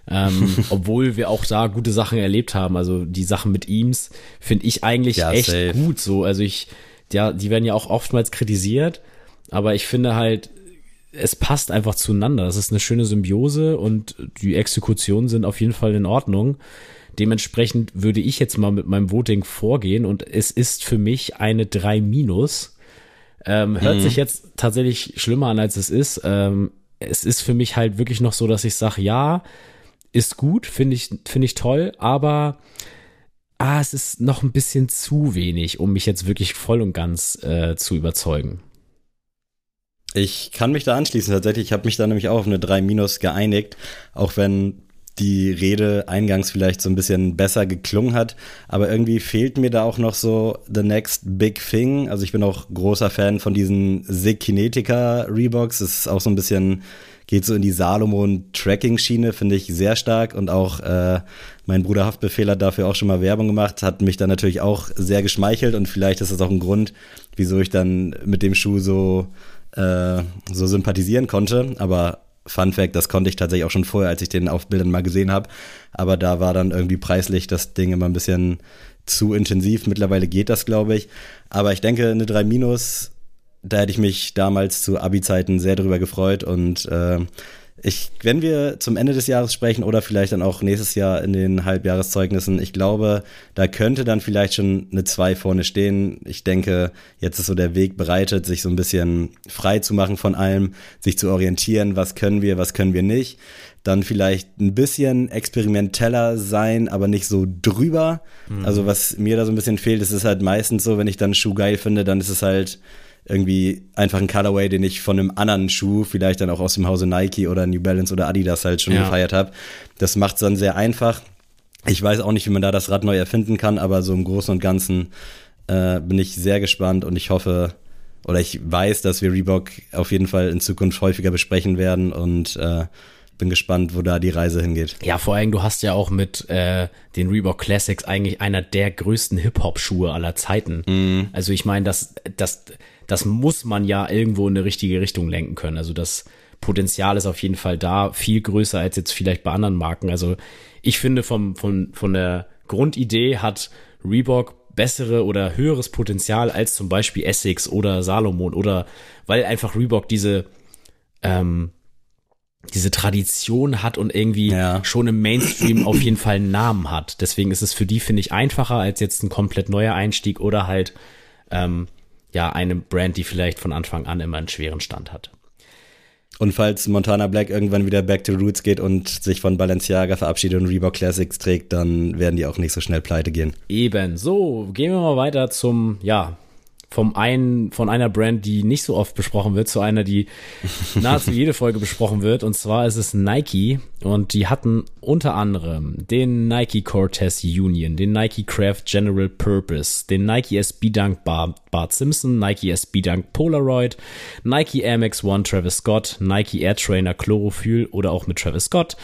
ähm, *laughs* obwohl wir auch da gute Sachen erlebt haben. Also die Sachen mit Eames finde ich eigentlich ja, echt safe. gut so. Also ich, ja, die werden ja auch oftmals kritisiert, aber ich finde halt, es passt einfach zueinander. Das ist eine schöne Symbiose und die Exekutionen sind auf jeden Fall in Ordnung. Dementsprechend würde ich jetzt mal mit meinem Voting vorgehen und es ist für mich eine 3 minus ähm, hört mhm. sich jetzt tatsächlich schlimmer an, als es ist. Ähm, es ist für mich halt wirklich noch so, dass ich sage, ja, ist gut, finde ich, finde ich toll, aber ah, es ist noch ein bisschen zu wenig, um mich jetzt wirklich voll und ganz äh, zu überzeugen. Ich kann mich da anschließen tatsächlich. Ich habe mich da nämlich auch auf eine 3 Minus geeinigt, auch wenn die Rede eingangs vielleicht so ein bisschen besser geklungen hat. Aber irgendwie fehlt mir da auch noch so the next big thing. Also ich bin auch großer Fan von diesen Sig Kinetica Reeboks. Das ist auch so ein bisschen, geht so in die Salomon-Tracking-Schiene, finde ich sehr stark. Und auch äh, mein Bruder Haftbefehl hat dafür auch schon mal Werbung gemacht, hat mich dann natürlich auch sehr geschmeichelt. Und vielleicht ist das auch ein Grund, wieso ich dann mit dem Schuh so, äh, so sympathisieren konnte. Aber Fun Fact, das konnte ich tatsächlich auch schon vorher, als ich den auf Bildern mal gesehen habe. Aber da war dann irgendwie preislich das Ding immer ein bisschen zu intensiv. Mittlerweile geht das, glaube ich. Aber ich denke, eine 3 Minus, da hätte ich mich damals zu Abi-Zeiten sehr drüber gefreut und äh, ich, wenn wir zum Ende des Jahres sprechen oder vielleicht dann auch nächstes Jahr in den Halbjahreszeugnissen, ich glaube, da könnte dann vielleicht schon eine 2 vorne stehen. Ich denke, jetzt ist so der Weg bereitet, sich so ein bisschen frei zu machen von allem, sich zu orientieren, was können wir, was können wir nicht. Dann vielleicht ein bisschen experimenteller sein, aber nicht so drüber. Mhm. Also was mir da so ein bisschen fehlt, ist es halt meistens so, wenn ich dann Schuh geil finde, dann ist es halt irgendwie einfach ein Colorway, den ich von einem anderen Schuh, vielleicht dann auch aus dem Hause Nike oder New Balance oder Adidas halt schon ja. gefeiert habe. Das macht es dann sehr einfach. Ich weiß auch nicht, wie man da das Rad neu erfinden kann, aber so im Großen und Ganzen äh, bin ich sehr gespannt und ich hoffe, oder ich weiß, dass wir Reebok auf jeden Fall in Zukunft häufiger besprechen werden und äh, bin gespannt, wo da die Reise hingeht. Ja, vor allem, du hast ja auch mit äh, den Reebok Classics eigentlich einer der größten Hip-Hop-Schuhe aller Zeiten. Mm. Also ich meine, das, das, das muss man ja irgendwo in eine richtige Richtung lenken können. Also das Potenzial ist auf jeden Fall da, viel größer als jetzt vielleicht bei anderen Marken. Also ich finde vom, von, von der Grundidee hat Reebok bessere oder höheres Potenzial als zum Beispiel Essex oder Salomon oder weil einfach Reebok diese ähm, diese Tradition hat und irgendwie ja. schon im Mainstream auf jeden Fall einen Namen hat. Deswegen ist es für die, finde ich, einfacher als jetzt ein komplett neuer Einstieg oder halt ähm, ja eine Brand, die vielleicht von Anfang an immer einen schweren Stand hat. Und falls Montana Black irgendwann wieder back to roots geht und sich von Balenciaga verabschiedet und Reebok Classics trägt, dann werden die auch nicht so schnell pleite gehen. Eben. So, gehen wir mal weiter zum, ja, vom einen, von einer Brand, die nicht so oft besprochen wird, zu einer, die *laughs* nahezu jede Folge besprochen wird. Und zwar ist es Nike. Und die hatten unter anderem den Nike Cortez Union, den Nike Craft General Purpose, den Nike SB Dunk Bar, Bart Simpson, Nike SB Dunk Polaroid, Nike Air Max One Travis Scott, Nike Air Trainer Chlorophyll oder auch mit Travis Scott,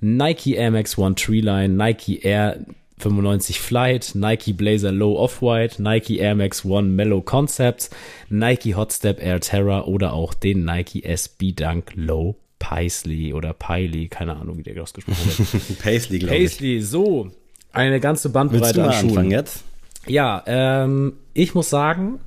Nike Air Max One Treeline, Nike Air 95 Flight, Nike Blazer Low Off-White, Nike Air Max One Mellow Concepts, Nike Hotstep Air Terra oder auch den Nike SB Dunk Low Paisley oder Piley, keine Ahnung, wie der ausgesprochen wird. *laughs* Paisley, glaube ich. Paisley, so. Eine ganze Bandbreite an Schuhen. jetzt? Ja, ähm, ich muss sagen,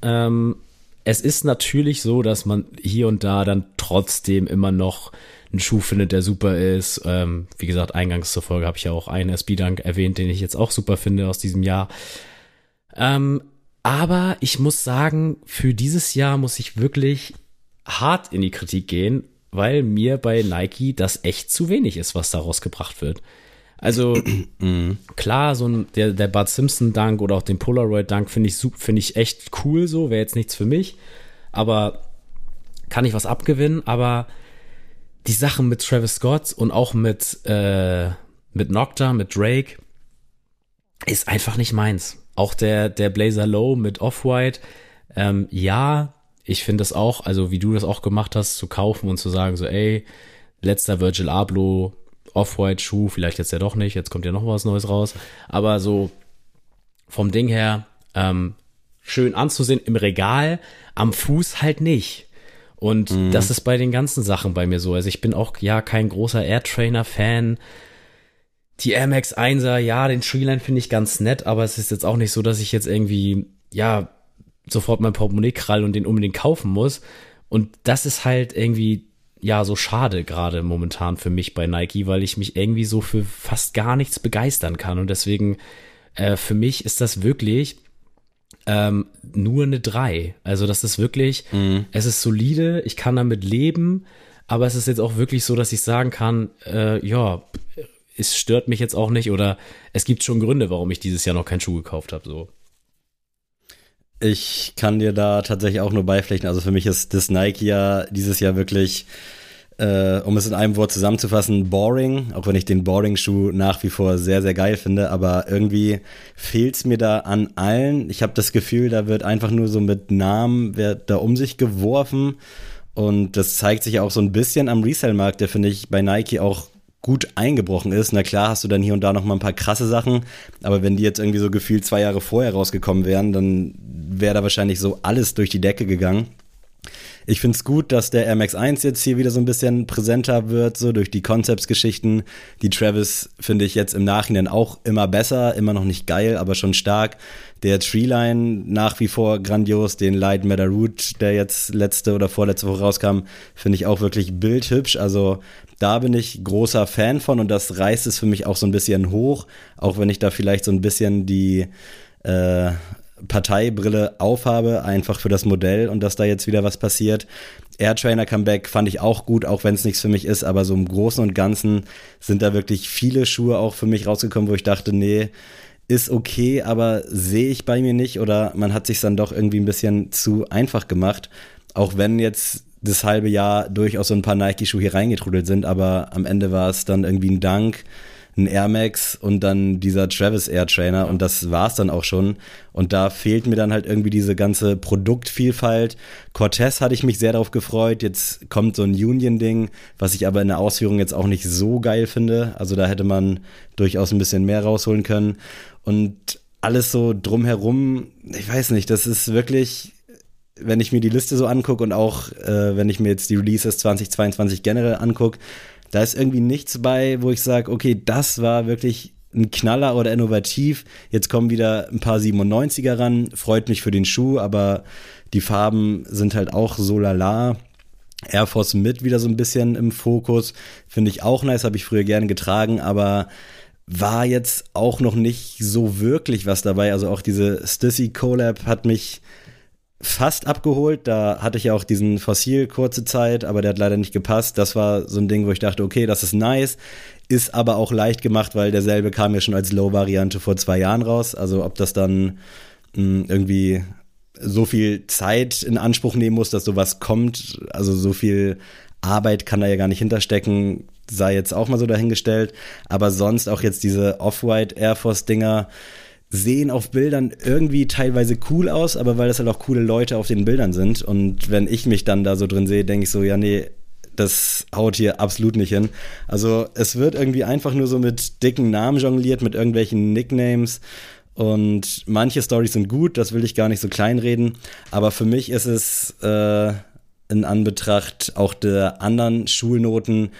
ähm, es ist natürlich so, dass man hier und da dann trotzdem immer noch einen Schuh findet, der super ist. Ähm, wie gesagt, eingangs zur Folge habe ich ja auch einen SB-Dunk erwähnt, den ich jetzt auch super finde aus diesem Jahr. Ähm, aber ich muss sagen, für dieses Jahr muss ich wirklich hart in die Kritik gehen, weil mir bei Nike das echt zu wenig ist, was daraus gebracht wird. Also *clears throat* klar, so ein, der, der Bud Simpson Dank oder auch den Polaroid Dank finde ich finde ich echt cool so, wäre jetzt nichts für mich, aber kann ich was abgewinnen, aber die Sachen mit Travis Scott und auch mit, äh, mit Nocta, mit Drake, ist einfach nicht meins. Auch der, der Blazer Low mit Off-White, ähm, ja, ich finde das auch, also wie du das auch gemacht hast, zu kaufen und zu sagen, so, ey, letzter Virgil Abloh, Off-White-Schuh, vielleicht jetzt ja doch nicht, jetzt kommt ja noch was Neues raus, aber so vom Ding her, ähm, schön anzusehen im Regal, am Fuß halt nicht. Und mhm. das ist bei den ganzen Sachen bei mir so. Also ich bin auch ja kein großer Air Trainer Fan. Die Air Max 1er, ja, den Treeline finde ich ganz nett, aber es ist jetzt auch nicht so, dass ich jetzt irgendwie, ja, sofort mein Portemonnaie krall und den unbedingt kaufen muss. Und das ist halt irgendwie, ja, so schade gerade momentan für mich bei Nike, weil ich mich irgendwie so für fast gar nichts begeistern kann. Und deswegen, äh, für mich ist das wirklich ähm, nur eine 3. Also das ist wirklich, mhm. es ist solide, ich kann damit leben, aber es ist jetzt auch wirklich so, dass ich sagen kann, äh, ja, es stört mich jetzt auch nicht oder es gibt schon Gründe, warum ich dieses Jahr noch keinen Schuh gekauft habe. So. Ich kann dir da tatsächlich auch nur beipflichten. Also für mich ist das Nike ja dieses Jahr wirklich äh, um es in einem Wort zusammenzufassen, boring, auch wenn ich den Boring-Schuh nach wie vor sehr, sehr geil finde, aber irgendwie fehlt es mir da an allen. Ich habe das Gefühl, da wird einfach nur so mit Namen wird da um sich geworfen und das zeigt sich auch so ein bisschen am Resell-Markt, der finde ich bei Nike auch gut eingebrochen ist. Na klar hast du dann hier und da noch mal ein paar krasse Sachen, aber wenn die jetzt irgendwie so gefühlt zwei Jahre vorher rausgekommen wären, dann wäre da wahrscheinlich so alles durch die Decke gegangen. Ich finde es gut, dass der MX1 jetzt hier wieder so ein bisschen präsenter wird, so durch die Concepts-Geschichten. Die Travis finde ich jetzt im Nachhinein auch immer besser, immer noch nicht geil, aber schon stark. Der Treeline nach wie vor grandios, den Light Matter Root, der jetzt letzte oder vorletzte Woche rauskam, finde ich auch wirklich bildhübsch. Also da bin ich großer Fan von und das reißt es für mich auch so ein bisschen hoch, auch wenn ich da vielleicht so ein bisschen die äh, Parteibrille aufhabe, einfach für das Modell und dass da jetzt wieder was passiert. Air Trainer Comeback fand ich auch gut, auch wenn es nichts für mich ist, aber so im Großen und Ganzen sind da wirklich viele Schuhe auch für mich rausgekommen, wo ich dachte, nee, ist okay, aber sehe ich bei mir nicht oder man hat sich dann doch irgendwie ein bisschen zu einfach gemacht, auch wenn jetzt das halbe Jahr durchaus so ein paar Nike-Schuhe hier reingetrudelt sind, aber am Ende war es dann irgendwie ein Dank ein Air Max und dann dieser Travis Air Trainer und das war's dann auch schon. Und da fehlt mir dann halt irgendwie diese ganze Produktvielfalt. Cortez hatte ich mich sehr darauf gefreut. Jetzt kommt so ein Union-Ding, was ich aber in der Ausführung jetzt auch nicht so geil finde. Also da hätte man durchaus ein bisschen mehr rausholen können. Und alles so drumherum, ich weiß nicht, das ist wirklich wenn ich mir die Liste so angucke und auch äh, wenn ich mir jetzt die Releases 2022 generell angucke, da ist irgendwie nichts bei, wo ich sage, okay, das war wirklich ein Knaller oder innovativ. Jetzt kommen wieder ein paar 97er ran. Freut mich für den Schuh, aber die Farben sind halt auch so lala. Air Force mit wieder so ein bisschen im Fokus. Finde ich auch nice, habe ich früher gerne getragen, aber war jetzt auch noch nicht so wirklich was dabei. Also auch diese Stissy Collab hat mich fast abgeholt. Da hatte ich ja auch diesen Fossil kurze Zeit, aber der hat leider nicht gepasst. Das war so ein Ding, wo ich dachte, okay, das ist nice. Ist aber auch leicht gemacht, weil derselbe kam ja schon als Low-Variante vor zwei Jahren raus. Also ob das dann mh, hm, irgendwie so viel Zeit in Anspruch nehmen muss, dass sowas kommt, also so viel Arbeit kann da ja gar nicht hinterstecken, sei jetzt auch mal so dahingestellt. Aber sonst auch jetzt diese Off-White Air Force Dinger, sehen auf Bildern irgendwie teilweise cool aus, aber weil das halt auch coole Leute auf den Bildern sind. Und wenn ich mich dann da so drin sehe, denke ich so, ja, nee, das haut hier absolut nicht hin. Also es wird irgendwie einfach nur so mit dicken Namen jongliert, mit irgendwelchen Nicknames. Und manche Stories sind gut, das will ich gar nicht so kleinreden. Aber für mich ist es äh, in Anbetracht auch der anderen Schulnoten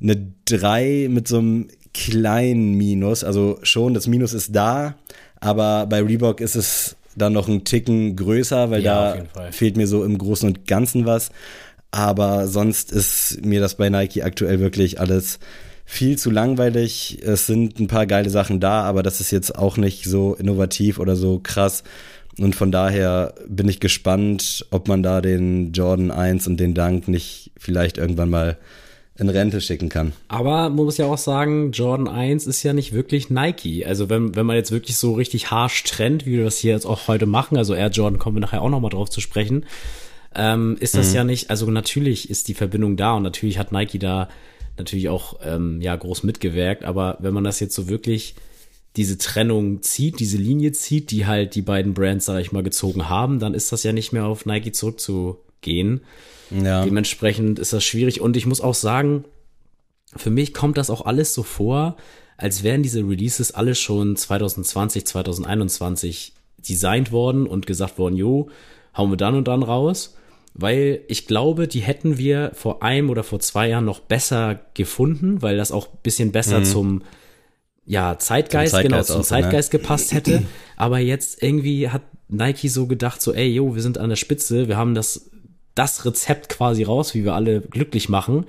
eine 3 mit so einem kleinen Minus. Also schon, das Minus ist da, aber bei Reebok ist es dann noch ein Ticken größer, weil ja, da fehlt mir so im Großen und Ganzen was. Aber sonst ist mir das bei Nike aktuell wirklich alles viel zu langweilig. Es sind ein paar geile Sachen da, aber das ist jetzt auch nicht so innovativ oder so krass. Und von daher bin ich gespannt, ob man da den Jordan 1 und den Dank nicht vielleicht irgendwann mal in Rente schicken kann. Aber man muss ja auch sagen, Jordan 1 ist ja nicht wirklich Nike. Also wenn, wenn man jetzt wirklich so richtig harsh trennt, wie wir das hier jetzt auch heute machen, also Air Jordan kommen wir nachher auch nochmal drauf zu sprechen, ähm, ist das mhm. ja nicht, also natürlich ist die Verbindung da und natürlich hat Nike da natürlich auch ähm, ja groß mitgewirkt, aber wenn man das jetzt so wirklich diese Trennung zieht, diese Linie zieht, die halt die beiden Brands, sag ich mal, gezogen haben, dann ist das ja nicht mehr auf Nike zurückzugehen. Ja. Dementsprechend ist das schwierig. Und ich muss auch sagen, für mich kommt das auch alles so vor, als wären diese Releases alle schon 2020, 2021 designt worden und gesagt worden, jo, hauen wir dann und dann raus. Weil ich glaube, die hätten wir vor einem oder vor zwei Jahren noch besser gefunden, weil das auch bisschen besser mhm. zum ja, Zeitgeist, Zeitgeist genau, zum auch, Zeitgeist ne? gepasst hätte. *clears throat* Aber jetzt irgendwie hat Nike so gedacht, so, ey, jo, wir sind an der Spitze, wir haben das das Rezept quasi raus, wie wir alle glücklich machen.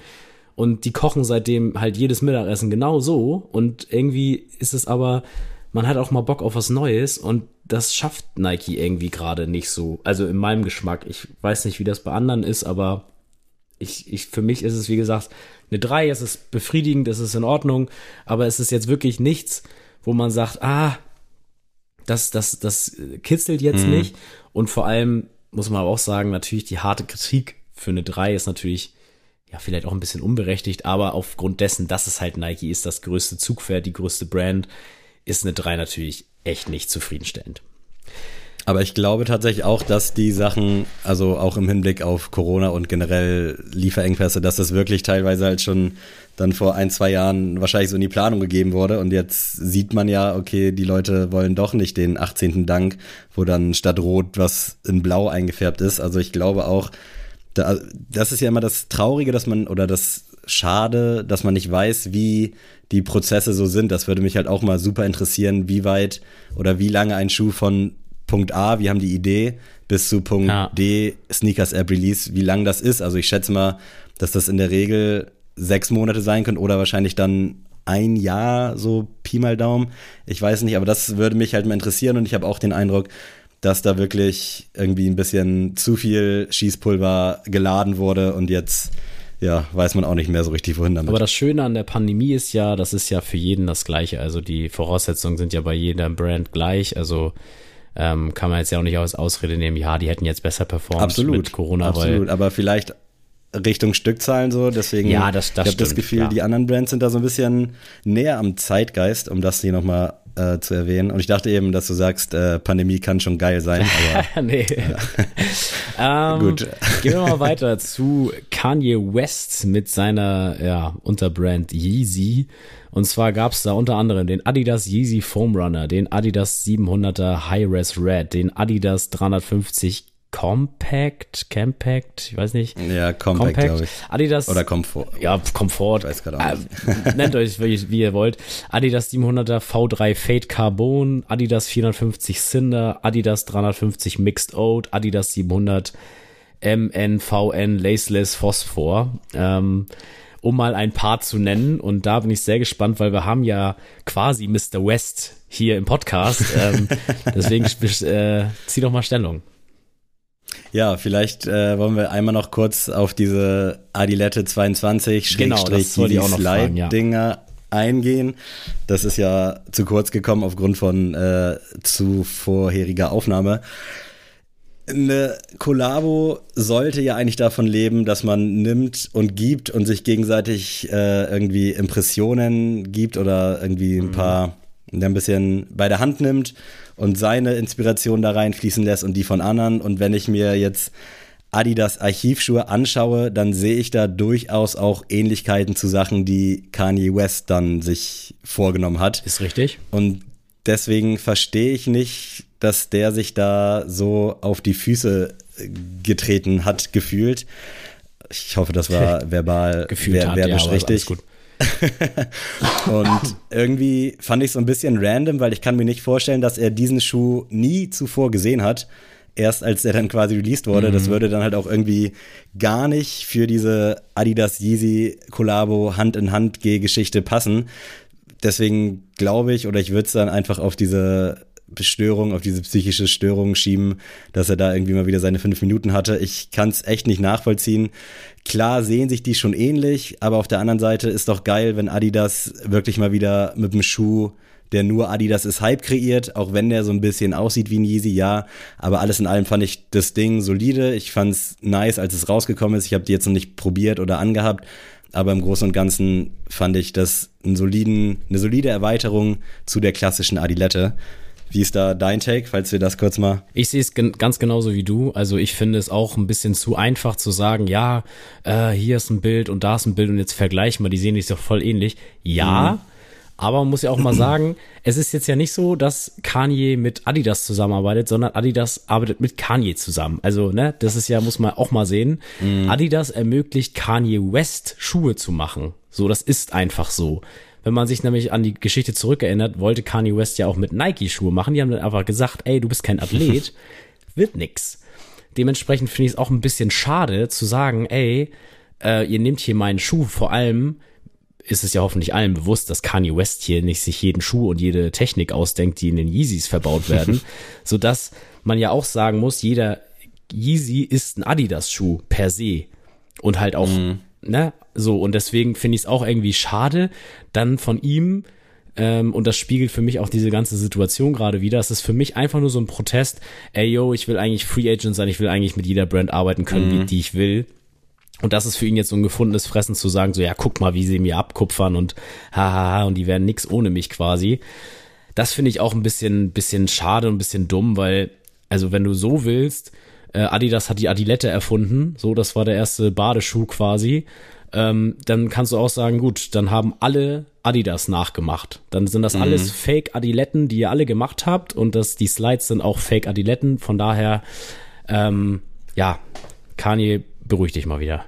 Und die kochen seitdem halt jedes Mittagessen genau so. Und irgendwie ist es aber, man hat auch mal Bock auf was Neues und das schafft Nike irgendwie gerade nicht so. Also in meinem Geschmack. Ich weiß nicht, wie das bei anderen ist, aber ich, ich, für mich ist es, wie gesagt, eine 3, es ist befriedigend, es ist in Ordnung, aber es ist jetzt wirklich nichts, wo man sagt, ah, das, das, das kitzelt jetzt mhm. nicht. Und vor allem muss man aber auch sagen, natürlich die harte Kritik für eine 3 ist natürlich ja, vielleicht auch ein bisschen unberechtigt, aber aufgrund dessen, dass es halt Nike ist, das größte Zugpferd, die größte Brand, ist eine 3 natürlich echt nicht zufriedenstellend. Aber ich glaube tatsächlich auch, dass die Sachen, also auch im Hinblick auf Corona und generell Lieferengpässe, dass das wirklich teilweise halt schon dann vor ein, zwei Jahren wahrscheinlich so in die Planung gegeben wurde. Und jetzt sieht man ja, okay, die Leute wollen doch nicht den 18. Dank, wo dann statt Rot was in Blau eingefärbt ist. Also ich glaube auch, da, das ist ja immer das Traurige, dass man, oder das Schade, dass man nicht weiß, wie die Prozesse so sind. Das würde mich halt auch mal super interessieren, wie weit oder wie lange ein Schuh von Punkt A, wir haben die Idee, bis zu Punkt ja. D, Sneakers App Release, wie lang das ist. Also ich schätze mal, dass das in der Regel sechs Monate sein können oder wahrscheinlich dann ein Jahr, so Pi mal Daumen. Ich weiß nicht, aber das würde mich halt mal interessieren und ich habe auch den Eindruck, dass da wirklich irgendwie ein bisschen zu viel Schießpulver geladen wurde und jetzt ja, weiß man auch nicht mehr so richtig, wohin damit. Aber das Schöne an der Pandemie ist ja, das ist ja für jeden das Gleiche. Also die Voraussetzungen sind ja bei jeder Brand gleich. Also ähm, kann man jetzt ja auch nicht als Ausrede nehmen, ja, die hätten jetzt besser performt absolut, mit Corona. Absolut, aber vielleicht Richtung Stückzahlen so, deswegen ja, das, das ich habe das Gefühl, ja. die anderen Brands sind da so ein bisschen näher am Zeitgeist, um das hier nochmal äh, zu erwähnen. Und ich dachte eben, dass du sagst, äh, Pandemie kann schon geil sein, *laughs* aber *laughs* nee. *laughs* ähm, Gut. Gehen wir mal weiter zu Kanye West mit seiner ja, Unterbrand Yeezy. Und zwar gab es da unter anderem den Adidas Yeezy Foam Runner, den Adidas 700er High-Res Red, den Adidas 350 Compact, Compact, ich weiß nicht. Ja, Compact, Compact. glaube ich. Adidas. Oder Komfort. Ja, Komfort. Ich weiß gerade auch nicht. Äh, nennt euch, wie, wie, ihr wollt. Adidas 700er V3 Fade Carbon, Adidas 450 Cinder, Adidas 350 Mixed Oat, Adidas 700 MNVN Laceless Phosphor. Ähm, um mal ein paar zu nennen. Und da bin ich sehr gespannt, weil wir haben ja quasi Mr. West hier im Podcast. ähm, *laughs* deswegen äh, zieh doch mal Stellung. Ja, vielleicht äh, wollen wir einmal noch kurz auf diese Adilette 22 genau, Slide Dinger eingehen. Das ist ja zu kurz gekommen aufgrund von äh, zu vorheriger Aufnahme. Eine Kollabo sollte ja eigentlich davon leben, dass man nimmt und gibt und sich gegenseitig äh, irgendwie Impressionen gibt oder irgendwie ein mhm. paar, ein bisschen bei der Hand nimmt und seine Inspiration da reinfließen lässt und die von anderen. Und wenn ich mir jetzt Adidas Archivschuhe anschaue, dann sehe ich da durchaus auch Ähnlichkeiten zu Sachen, die Kanye West dann sich vorgenommen hat. Ist richtig. Und deswegen verstehe ich nicht, dass der sich da so auf die Füße getreten hat, gefühlt. Ich hoffe, das war *laughs* verbal gefühlt ver verbisch ja, richtig. Gut. *laughs* und irgendwie fand ich es so ein bisschen random, weil ich kann mir nicht vorstellen, dass er diesen Schuh nie zuvor gesehen hat. Erst als er dann quasi released wurde. Mhm. Das würde dann halt auch irgendwie gar nicht für diese Adidas Yeezy Kollabo Hand in Hand Geschichte passen. Deswegen glaube ich, oder ich würde es dann einfach auf diese Störung, auf diese psychische Störung schieben, dass er da irgendwie mal wieder seine fünf Minuten hatte. Ich kann es echt nicht nachvollziehen. Klar sehen sich die schon ähnlich, aber auf der anderen Seite ist doch geil, wenn Adidas wirklich mal wieder mit dem Schuh der nur Adidas ist Hype kreiert, auch wenn der so ein bisschen aussieht wie ein Yeezy, ja. Aber alles in allem fand ich das Ding solide. Ich fand es nice, als es rausgekommen ist. Ich habe die jetzt noch nicht probiert oder angehabt. Aber im Großen und Ganzen fand ich das einen soliden, eine solide Erweiterung zu der klassischen Adilette. Wie ist da dein Take, falls wir das kurz mal. Ich sehe es gen ganz genauso wie du. Also ich finde es auch ein bisschen zu einfach zu sagen, ja, äh, hier ist ein Bild und da ist ein Bild und jetzt vergleichen wir, die sehen sich doch voll ähnlich. Ja, mhm. aber man muss ja auch mal sagen, es ist jetzt ja nicht so, dass Kanye mit Adidas zusammenarbeitet, sondern Adidas arbeitet mit Kanye zusammen. Also, ne, das ist ja, muss man auch mal sehen. Mhm. Adidas ermöglicht Kanye West Schuhe zu machen. So, das ist einfach so. Wenn man sich nämlich an die Geschichte zurückerinnert, wollte Kanye West ja auch mit Nike Schuhe machen. Die haben dann einfach gesagt, ey, du bist kein Athlet, *laughs* wird nix. Dementsprechend finde ich es auch ein bisschen schade zu sagen, ey, äh, ihr nehmt hier meinen Schuh, vor allem ist es ja hoffentlich allen bewusst, dass Kanye West hier nicht sich jeden Schuh und jede Technik ausdenkt, die in den Yeezys verbaut werden, *laughs* so dass man ja auch sagen muss, jeder Yeezy ist ein Adidas Schuh per se und halt auch mm ne, so, und deswegen finde ich es auch irgendwie schade, dann von ihm, ähm, und das spiegelt für mich auch diese ganze Situation gerade wieder, es ist für mich einfach nur so ein Protest, ey yo, ich will eigentlich Free Agent sein, ich will eigentlich mit jeder Brand arbeiten können, mhm. wie, die ich will. Und das ist für ihn jetzt so ein gefundenes Fressen zu sagen, so ja, guck mal, wie sie mir abkupfern und hahaha und die werden nix ohne mich quasi. Das finde ich auch ein bisschen, bisschen schade und ein bisschen dumm, weil, also wenn du so willst, äh, Adidas hat die Adilette erfunden, so, das war der erste Badeschuh quasi. Ähm, dann kannst du auch sagen, gut, dann haben alle Adidas nachgemacht. Dann sind das mhm. alles Fake Adiletten, die ihr alle gemacht habt und das, die Slides sind auch Fake Adiletten. Von daher, ähm, ja, Kanye, beruhig dich mal wieder.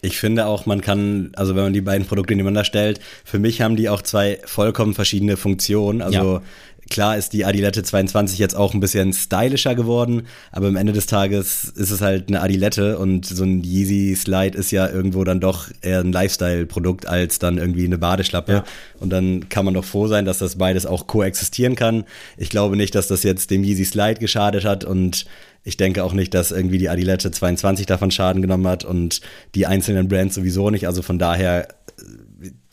Ich finde auch, man kann, also wenn man die beiden Produkte nebeneinander stellt, für mich haben die auch zwei vollkommen verschiedene Funktionen. Also ja. Klar ist die Adilette 22 jetzt auch ein bisschen stylischer geworden, aber am Ende des Tages ist es halt eine Adilette und so ein Yeezy Slide ist ja irgendwo dann doch eher ein Lifestyle-Produkt als dann irgendwie eine Badeschlappe. Ja. Und dann kann man doch froh sein, dass das beides auch koexistieren kann. Ich glaube nicht, dass das jetzt dem Yeezy Slide geschadet hat und ich denke auch nicht, dass irgendwie die Adilette 22 davon Schaden genommen hat und die einzelnen Brands sowieso nicht. Also von daher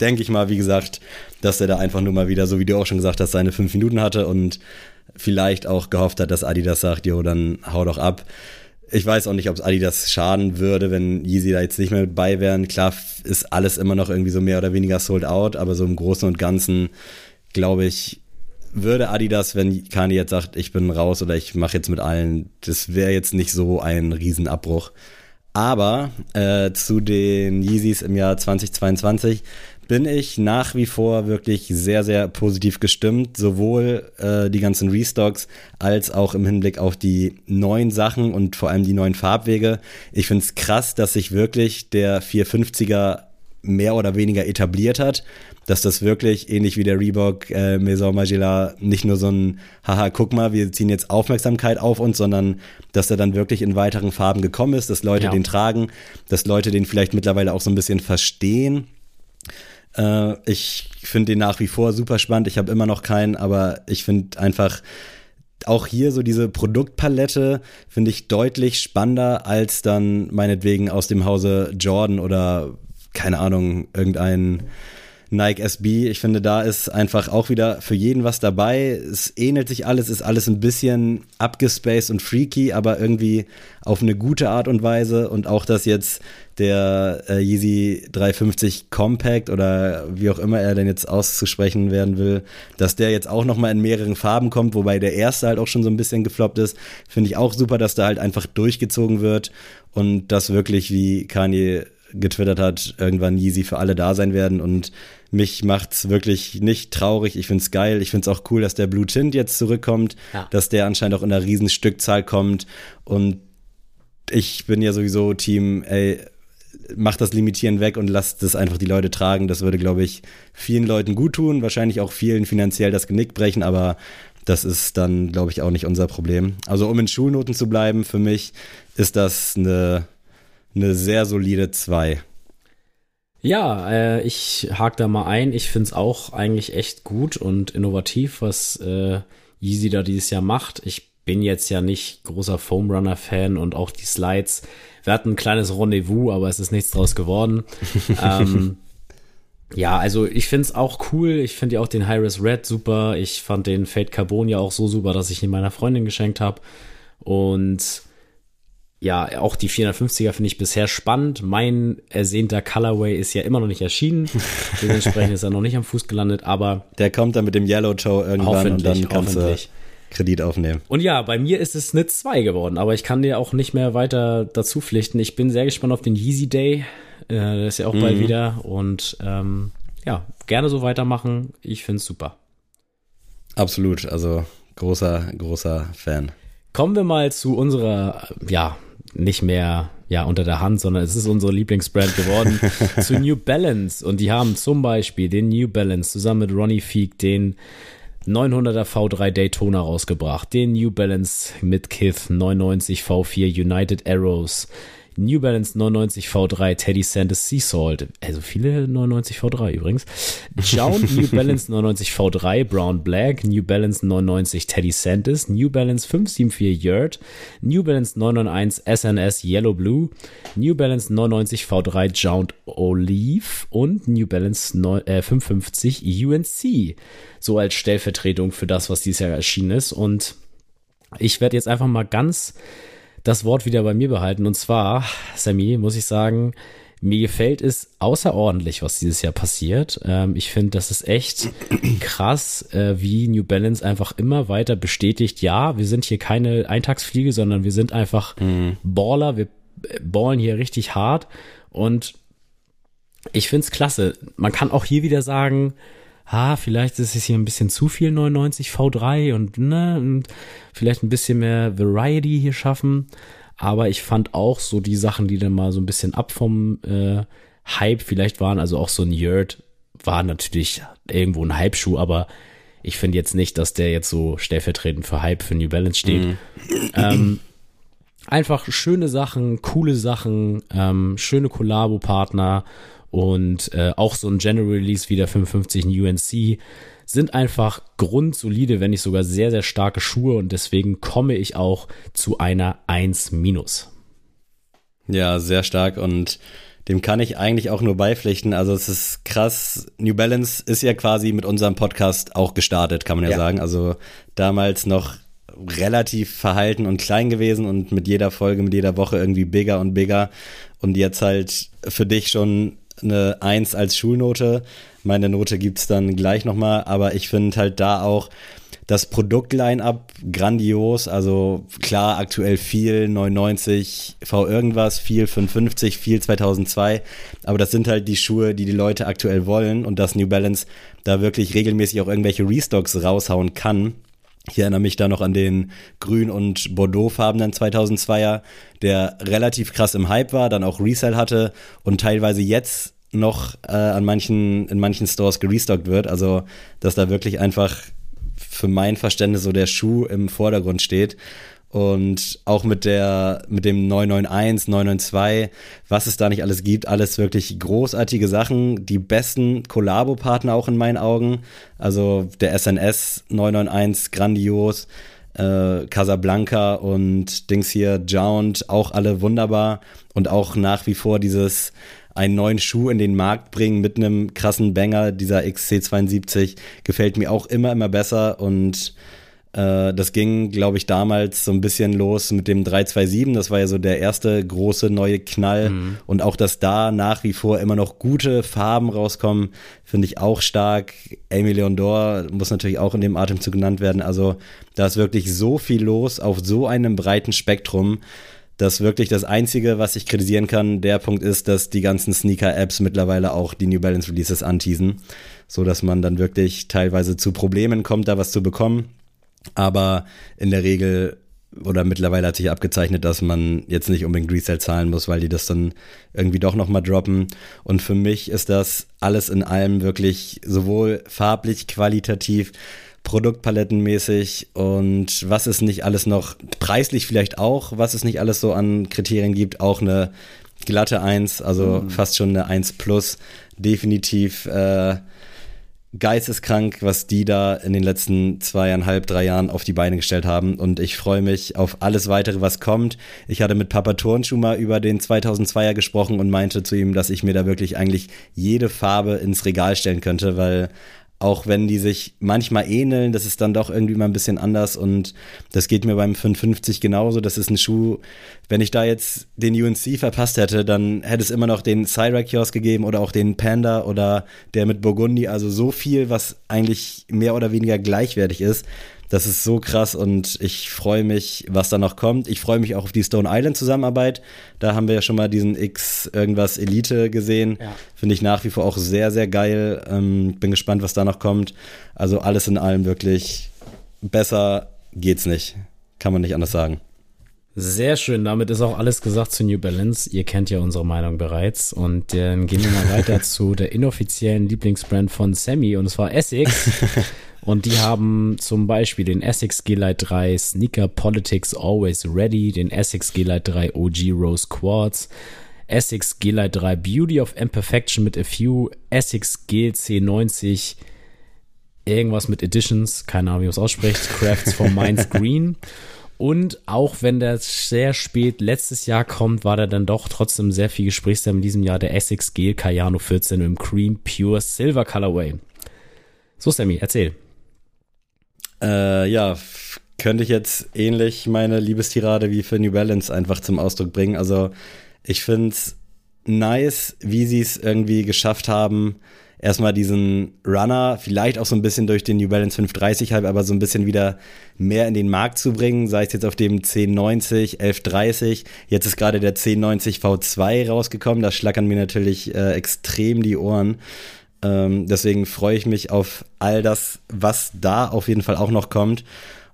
denke ich mal, wie gesagt, dass er da einfach nur mal wieder, so wie du auch schon gesagt hast, seine fünf Minuten hatte und vielleicht auch gehofft hat, dass Adidas sagt, jo, dann hau doch ab. Ich weiß auch nicht, ob es Adidas schaden würde, wenn Yeezy da jetzt nicht mehr bei wären. Klar ist alles immer noch irgendwie so mehr oder weniger sold out, aber so im Großen und Ganzen, glaube ich, würde Adidas, wenn Kani jetzt sagt, ich bin raus oder ich mache jetzt mit allen, das wäre jetzt nicht so ein Riesenabbruch. Aber äh, zu den Yeezys im Jahr 2022 bin ich nach wie vor wirklich sehr, sehr positiv gestimmt. Sowohl äh, die ganzen Restocks als auch im Hinblick auf die neuen Sachen und vor allem die neuen Farbwege. Ich finde es krass, dass sich wirklich der 450er mehr oder weniger etabliert hat dass das wirklich ähnlich wie der Reebok äh, Maison Magilla nicht nur so ein haha, guck mal, wir ziehen jetzt Aufmerksamkeit auf uns, sondern dass er dann wirklich in weiteren Farben gekommen ist, dass Leute ja. den tragen, dass Leute den vielleicht mittlerweile auch so ein bisschen verstehen. Äh, ich finde den nach wie vor super spannend. Ich habe immer noch keinen, aber ich finde einfach auch hier so diese Produktpalette finde ich deutlich spannender als dann meinetwegen aus dem Hause Jordan oder keine Ahnung, irgendein Nike SB. Ich finde, da ist einfach auch wieder für jeden was dabei. Es ähnelt sich alles, ist alles ein bisschen abgespaced und freaky, aber irgendwie auf eine gute Art und Weise. Und auch, dass jetzt der äh, Yeezy 350 Compact oder wie auch immer er denn jetzt auszusprechen werden will, dass der jetzt auch nochmal in mehreren Farben kommt, wobei der erste halt auch schon so ein bisschen gefloppt ist, finde ich auch super, dass da halt einfach durchgezogen wird und das wirklich, wie Kanye getwittert hat, irgendwann Yeezy für alle da sein werden und mich macht's wirklich nicht traurig. Ich find's geil. Ich find's auch cool, dass der Blue Tint jetzt zurückkommt, ja. dass der anscheinend auch in einer riesen Stückzahl kommt und ich bin ja sowieso Team, ey, mach das Limitieren weg und lass das einfach die Leute tragen. Das würde, glaube ich, vielen Leuten gut tun, wahrscheinlich auch vielen finanziell das Genick brechen, aber das ist dann, glaube ich, auch nicht unser Problem. Also um in Schulnoten zu bleiben, für mich ist das eine eine sehr solide 2. Ja, äh, ich hake da mal ein. Ich finde es auch eigentlich echt gut und innovativ, was äh, Yeezy da dieses Jahr macht. Ich bin jetzt ja nicht großer Foam Runner Fan und auch die Slides. Wir hatten ein kleines Rendezvous, aber es ist nichts draus geworden. *laughs* ähm, ja, also ich finde es auch cool. Ich finde ja auch den High-Res Red super. Ich fand den Fade Carbon ja auch so super, dass ich ihn meiner Freundin geschenkt habe. Und ja, auch die 450er finde ich bisher spannend. Mein ersehnter Colorway ist ja immer noch nicht erschienen. *laughs* Dementsprechend ist er noch nicht am Fuß gelandet, aber. Der kommt dann mit dem Yellow Toe irgendwann und dann kannst du Kredit aufnehmen. Und ja, bei mir ist es eine 2 geworden, aber ich kann dir auch nicht mehr weiter dazu pflichten. Ich bin sehr gespannt auf den Yeezy Day. Äh, der ist ja auch mhm. bald wieder. Und ähm, ja, gerne so weitermachen. Ich finde es super. Absolut, also großer, großer Fan. Kommen wir mal zu unserer, ja, nicht mehr ja unter der Hand, sondern es ist unsere Lieblingsbrand geworden *laughs* zu New Balance. Und die haben zum Beispiel den New Balance zusammen mit Ronnie Feek den 900er V3 Daytona rausgebracht, den New Balance mit Kith 99 V4 United Arrows, New Balance 99 V3 Teddy Sanders Sea Salt. Also viele 99 V3 übrigens. Jound *laughs* New Balance 99 V3 Brown Black, New Balance 99 Teddy Sanders, New Balance 574 Yurt, New Balance 991 SNS Yellow Blue, New Balance 99 V3 Jound Olive und New Balance 9, äh, 550 UNC. So als Stellvertretung für das, was dieses Jahr erschienen ist. Und ich werde jetzt einfach mal ganz das Wort wieder bei mir behalten. Und zwar, Sammy, muss ich sagen, mir gefällt es außerordentlich, was dieses Jahr passiert. Ähm, ich finde, das ist echt *clears throat* krass, äh, wie New Balance einfach immer weiter bestätigt, ja, wir sind hier keine Eintagsfliege, sondern wir sind einfach mhm. Baller, wir ballen hier richtig hart und ich finde es klasse. Man kann auch hier wieder sagen, ha, vielleicht ist es hier ein bisschen zu viel 99 V3 und ne, und vielleicht ein bisschen mehr Variety hier schaffen. Aber ich fand auch so die Sachen, die dann mal so ein bisschen ab vom äh, Hype vielleicht waren, also auch so ein Yurt war natürlich irgendwo ein Hype-Schuh, aber ich finde jetzt nicht, dass der jetzt so stellvertretend für Hype für New Balance steht. Mhm. *clears throat* Ähm, einfach schöne Sachen, coole Sachen, ähm, schöne Kollabo-Partner und äh, auch so ein General Release wie der 55 UNC sind einfach grundsolide, wenn nicht sogar sehr, sehr starke Schuhe und deswegen komme ich auch zu einer 1 minus. Ja, sehr stark und dem kann ich eigentlich auch nur beipflichten. Also es ist krass. New Balance ist ja quasi mit unserem Podcast auch gestartet, kann man ja, ja. sagen. Also damals noch relativ verhalten und klein gewesen und mit jeder Folge, mit jeder Woche irgendwie bigger und bigger. Und jetzt halt für dich schon eine Eins als Schulnote. Meine Note gibt's dann gleich nochmal, aber ich finde halt da auch das Produktline-up grandios. Also klar, aktuell viel 99 V irgendwas, viel 550, viel 2002. Aber das sind halt die Schuhe, die die Leute aktuell wollen und dass New Balance da wirklich regelmäßig auch irgendwelche Restocks raushauen kann. Ich erinnere mich da noch an den grün- und bordeauxfarbenen 2002er, der relativ krass im Hype war, dann auch Resell hatte und teilweise jetzt noch äh, an manchen, in manchen Stores gerestockt wird. Also, dass da wirklich einfach für mein Verständnis so der Schuh im Vordergrund steht. Und auch mit der, mit dem 991, 992, was es da nicht alles gibt, alles wirklich großartige Sachen. Die besten Kollabo-Partner auch in meinen Augen. Also der SNS 991, grandios. Äh, Casablanca und Dings hier, Jound, auch alle wunderbar. Und auch nach wie vor dieses einen neuen Schuh in den Markt bringen mit einem krassen Banger. Dieser XC72 gefällt mir auch immer, immer besser und äh, das ging, glaube ich, damals so ein bisschen los mit dem 327. Das war ja so der erste große neue Knall. Mhm. Und auch, dass da nach wie vor immer noch gute Farben rauskommen, finde ich auch stark. Amy Leondor muss natürlich auch in dem Atemzug genannt werden. Also da ist wirklich so viel los auf so einem breiten Spektrum dass wirklich das Einzige, was ich kritisieren kann, der Punkt ist, dass die ganzen Sneaker-Apps mittlerweile auch die New Balance Releases anteasen, so dass man dann wirklich teilweise zu Problemen kommt, da was zu bekommen. Aber in der Regel oder mittlerweile hat sich abgezeichnet, dass man jetzt nicht unbedingt Resell zahlen muss, weil die das dann irgendwie doch nochmal droppen. Und für mich ist das alles in allem wirklich sowohl farblich, qualitativ, produktpalettenmäßig und was es nicht alles noch, preislich vielleicht auch, was es nicht alles so an Kriterien gibt, auch eine glatte 1, also mhm. fast schon eine 1 plus, definitiv äh, geisteskrank, was die da in den letzten zweieinhalb, drei Jahren auf die Beine gestellt haben. Und ich freue mich auf alles weitere, was kommt. Ich hatte mit Papa Turnschuh mal über den 2002er gesprochen und meinte zu ihm, dass ich mir da wirklich eigentlich jede Farbe ins Regal stellen könnte, weil auch wenn die sich manchmal ähneln, das ist dann doch irgendwie mal ein bisschen anders und das geht mir beim 550 genauso. Das ist ein Schuh, wenn ich da jetzt den UNC verpasst hätte, dann hätte es immer noch den Cyrakios gegeben oder auch den Panda oder der mit Burgundy, also so viel, was eigentlich mehr oder weniger gleichwertig ist. Das ist so krass und ich freue mich, was da noch kommt. Ich freue mich auch auf die Stone Island Zusammenarbeit. Da haben wir ja schon mal diesen X irgendwas Elite gesehen. Ja. Finde ich nach wie vor auch sehr, sehr geil. Ähm, bin gespannt, was da noch kommt. Also alles in allem wirklich besser geht's nicht. Kann man nicht anders sagen. Sehr schön, damit ist auch alles gesagt zu New Balance. Ihr kennt ja unsere Meinung bereits. Und dann gehen wir mal weiter *laughs* zu der inoffiziellen Lieblingsbrand von Sammy und zwar Essex. *laughs* Und die haben zum Beispiel den Essex G-Lite 3 Sneaker Politics Always Ready, den Essex G-Lite 3 OG Rose Quartz, Essex G-Lite 3 Beauty of Imperfection mit a Few, Essex GLC90, irgendwas mit Editions, keine Ahnung, wie man es ausspricht, *laughs* Crafts for Minds Green. Und auch wenn der sehr spät letztes Jahr kommt, war da dann doch trotzdem sehr viel Gesprächsthema in diesem Jahr der Essex Gel Cayano 14 im Cream Pure Silver Colorway. So, Sammy, erzähl. Äh, ja, könnte ich jetzt ähnlich meine Liebestirade wie für New Balance einfach zum Ausdruck bringen. Also ich finde es nice, wie sie es irgendwie geschafft haben, erstmal diesen Runner, vielleicht auch so ein bisschen durch den New Balance 530 halb, aber so ein bisschen wieder mehr in den Markt zu bringen, sei es jetzt auf dem 1090, 1130. Jetzt ist gerade der 1090 V2 rausgekommen, da schlackern mir natürlich äh, extrem die Ohren. Ähm, deswegen freue ich mich auf all das, was da auf jeden Fall auch noch kommt.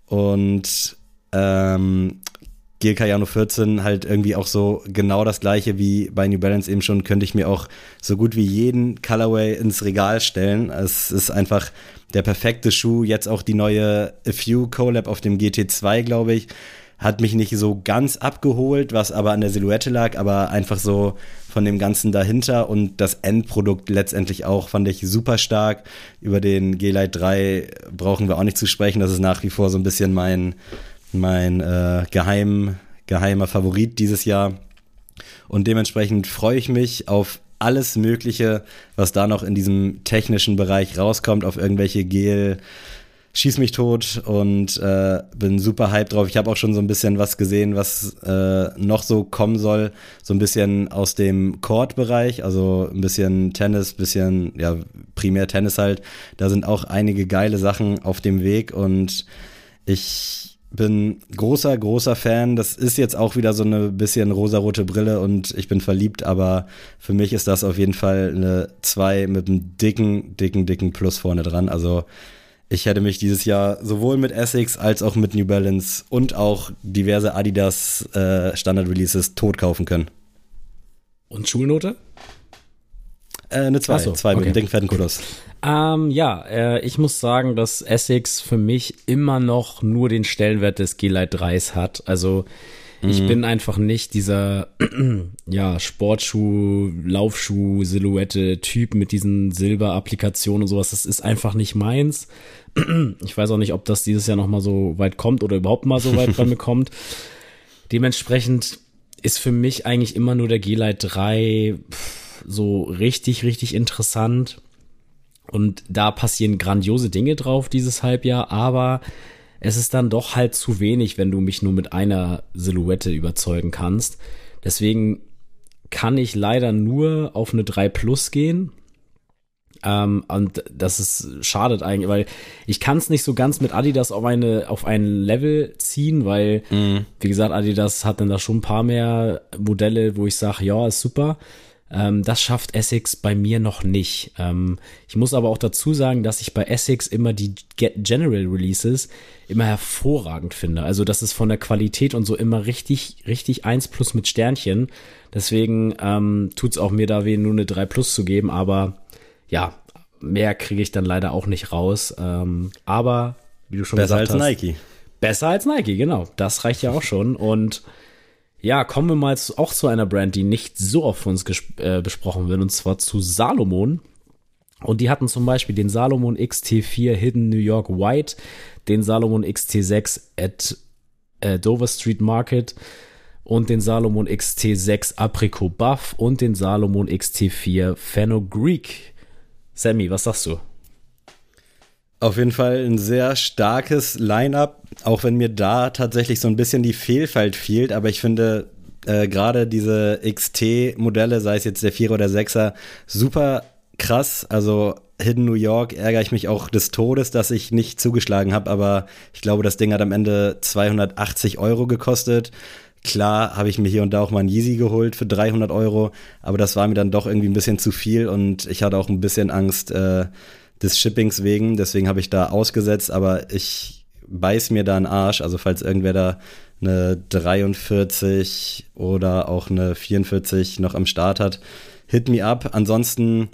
Und ähm, GLK Jano 14 halt irgendwie auch so genau das gleiche wie bei New Balance eben schon, könnte ich mir auch so gut wie jeden Colorway ins Regal stellen. Es ist einfach der perfekte Schuh. Jetzt auch die neue A Few Collab auf dem GT2, glaube ich. Hat mich nicht so ganz abgeholt, was aber an der Silhouette lag, aber einfach so von dem Ganzen dahinter und das Endprodukt letztendlich auch fand ich super stark. Über den G-Lite 3 brauchen wir auch nicht zu sprechen. Das ist nach wie vor so ein bisschen mein, mein äh, geheim, geheimer Favorit dieses Jahr. Und dementsprechend freue ich mich auf alles Mögliche, was da noch in diesem technischen Bereich rauskommt, auf irgendwelche Gel, schieß mich tot und äh, bin super hyped drauf. Ich habe auch schon so ein bisschen was gesehen, was äh, noch so kommen soll. So ein bisschen aus dem Court-Bereich, also ein bisschen Tennis, bisschen, ja, primär Tennis halt. Da sind auch einige geile Sachen auf dem Weg und ich bin großer, großer Fan. Das ist jetzt auch wieder so eine bisschen rosarote Brille und ich bin verliebt, aber für mich ist das auf jeden Fall eine 2 mit einem dicken, dicken, dicken Plus vorne dran. Also ich hätte mich dieses Jahr sowohl mit Essex als auch mit New Balance und auch diverse Adidas äh, Standard Releases tot kaufen können. Und Schulnote? Äh, eine 2, so, zwei mit okay. dem dicken fetten Plus. Ähm, ja, äh, ich muss sagen, dass Essex für mich immer noch nur den Stellenwert des G-Lite 3s hat. Also ich bin einfach nicht dieser *clears throat* ja, Sportschuh, Laufschuh, Silhouette Typ mit diesen Silberapplikationen und sowas. Das ist einfach nicht meins. *clears throat* Ich weiß auch nicht, ob das dieses Jahr noch mal so weit kommt oder überhaupt mal so weit bei mir *laughs* kommt. Dementsprechend ist für mich eigentlich immer nur der G-Lite 3 pff, so richtig, richtig interessant. Und da passieren grandiose Dinge drauf dieses Halbjahr, aber es ist dann doch halt zu wenig, wenn du mich nur mit einer Silhouette überzeugen kannst. Deswegen kann ich leider nur auf eine 3 Plus gehen. Ähm, und das ist schadet eigentlich, weil ich kann es nicht so ganz mit Adidas auf eine auf ein Level ziehen, weil Mhm. wie gesagt Adidas hat dann da schon ein paar mehr Modelle, wo ich sage, ja ist super. Ähm, das schafft Essex bei mir noch nicht. Ähm, ich muss aber auch dazu sagen, dass ich bei Essex immer die Ge- General Releases immer hervorragend finde. Also das ist von der Qualität und so immer richtig, richtig eins plus mit Sternchen. Deswegen ähm, tut's auch mir da weh, nur eine 3 plus zu geben, aber ja, mehr kriege ich dann leider auch nicht raus. Ähm, aber wie du schon Besser gesagt als hast, Nike. Besser als Nike, genau. Das reicht ja auch schon. Und ja, kommen wir mal zu, auch zu einer Brand, die nicht so oft von uns äh, besprochen wird, und zwar zu Salomon. Und die hatten zum Beispiel den Salomon XT4 Hidden New York White, den Salomon XT6 at äh, Dover Street Market und den Salomon XT6 Apricot Buff und den Salomon XT4 Fenugreek. Sammy, was sagst du? Auf jeden Fall ein sehr starkes Line-up, auch wenn mir da tatsächlich so ein bisschen die Vielfalt fehlt, aber ich finde äh, gerade diese XT-Modelle, sei es jetzt der 4er oder 6er, super krass. Also Hidden New York ärgere ich mich auch des Todes, dass ich nicht zugeschlagen habe, aber ich glaube, das Ding hat am Ende 280 Euro gekostet. Klar habe ich mir hier und da auch mal ein Yeezy geholt für 300 Euro, aber das war mir dann doch irgendwie ein bisschen zu viel und ich hatte auch ein bisschen Angst äh, des Shippings wegen. Deswegen habe ich da ausgesetzt, aber ich beiß mir da einen Arsch. Also falls irgendwer da eine 43 oder auch eine 44 noch am Start hat, hit me up. Ansonsten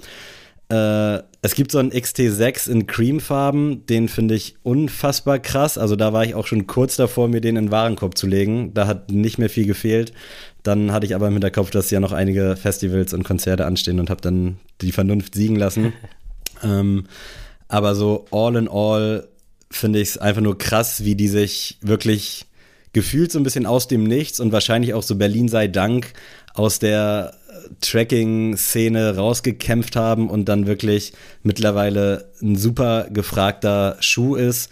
äh, es gibt so einen XT6 in Creamfarben, den finde ich unfassbar krass. Also da war ich auch schon kurz davor, mir den in den Warenkorb zu legen. Da hat nicht mehr viel gefehlt. Dann hatte ich aber im Hinterkopf, dass ja noch einige Festivals und Konzerte anstehen und habe dann die Vernunft siegen lassen. *laughs* ähm, aber so all in all finde ich es einfach nur krass, wie die sich wirklich gefühlt so ein bisschen aus dem Nichts und wahrscheinlich auch so Berlin sei Dank aus der Tracking-Szene rausgekämpft haben und dann wirklich mittlerweile ein super gefragter Schuh ist.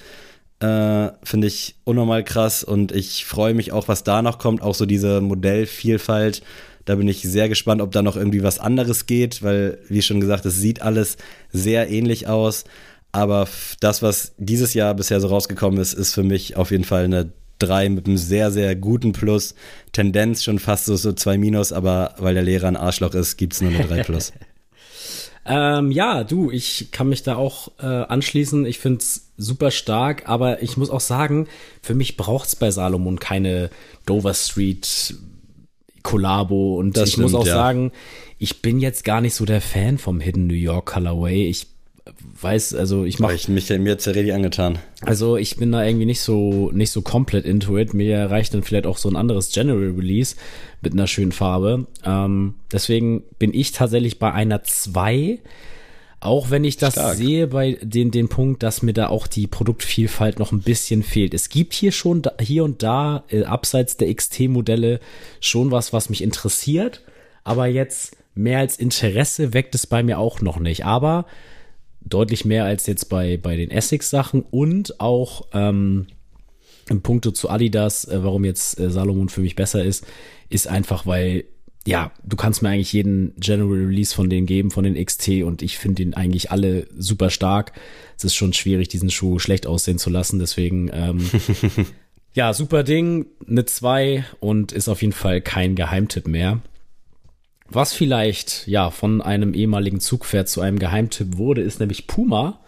Äh, Finde ich unnormal krass und ich freue mich auch, was da noch kommt. Auch so diese Modellvielfalt. Da bin ich sehr gespannt, ob da noch irgendwie was anderes geht, weil, wie schon gesagt, es sieht alles sehr ähnlich aus. Aber das, was dieses Jahr bisher so rausgekommen ist, ist für mich auf jeden Fall eine 3 mit einem sehr, sehr guten Plus. Tendenz schon fast so, so 2 Minus, aber weil der Lehrer ein Arschloch ist, gibt es nur eine 3 Plus. *laughs* ähm, ja, du, ich kann mich da auch äh, anschließen. Ich finde es super stark, aber ich muss auch sagen, für mich braucht es bei Salomon keine Dover Street Kollabo und das ich stimmt, muss auch ja. sagen, ich bin jetzt gar nicht so der Fan vom Hidden New York Colorway. Ich weiß, also ich mache. Ich mich mir jetzt richtig angetan. Also ich bin da irgendwie nicht so nicht so komplett into it. Mir reicht dann vielleicht auch so ein anderes General Release mit einer schönen Farbe. Ähm, deswegen bin ich tatsächlich bei einer 2. Auch wenn ich das Stark. sehe bei den, den Punkt, dass mir da auch die Produktvielfalt noch ein bisschen fehlt. Es gibt hier schon hier und da, äh, abseits der XT-Modelle, schon was, was mich interessiert. Aber jetzt mehr als Interesse weckt es bei mir auch noch nicht. Aber deutlich mehr als jetzt bei, bei den Essex-Sachen und auch ähm, im Punkto zu Adidas, äh, warum jetzt äh, Salomon für mich besser ist, ist einfach, weil ja, du kannst mir eigentlich jeden General Release von denen geben, von den XT und ich finde ihn eigentlich alle super stark. Es ist schon schwierig, diesen Schuh schlecht aussehen zu lassen, deswegen ähm, *laughs* ja, super Ding, eine 2 und ist auf jeden Fall kein Geheimtipp mehr. Was vielleicht ja von einem ehemaligen Zugpferd zu einem Geheimtipp wurde, ist nämlich Puma.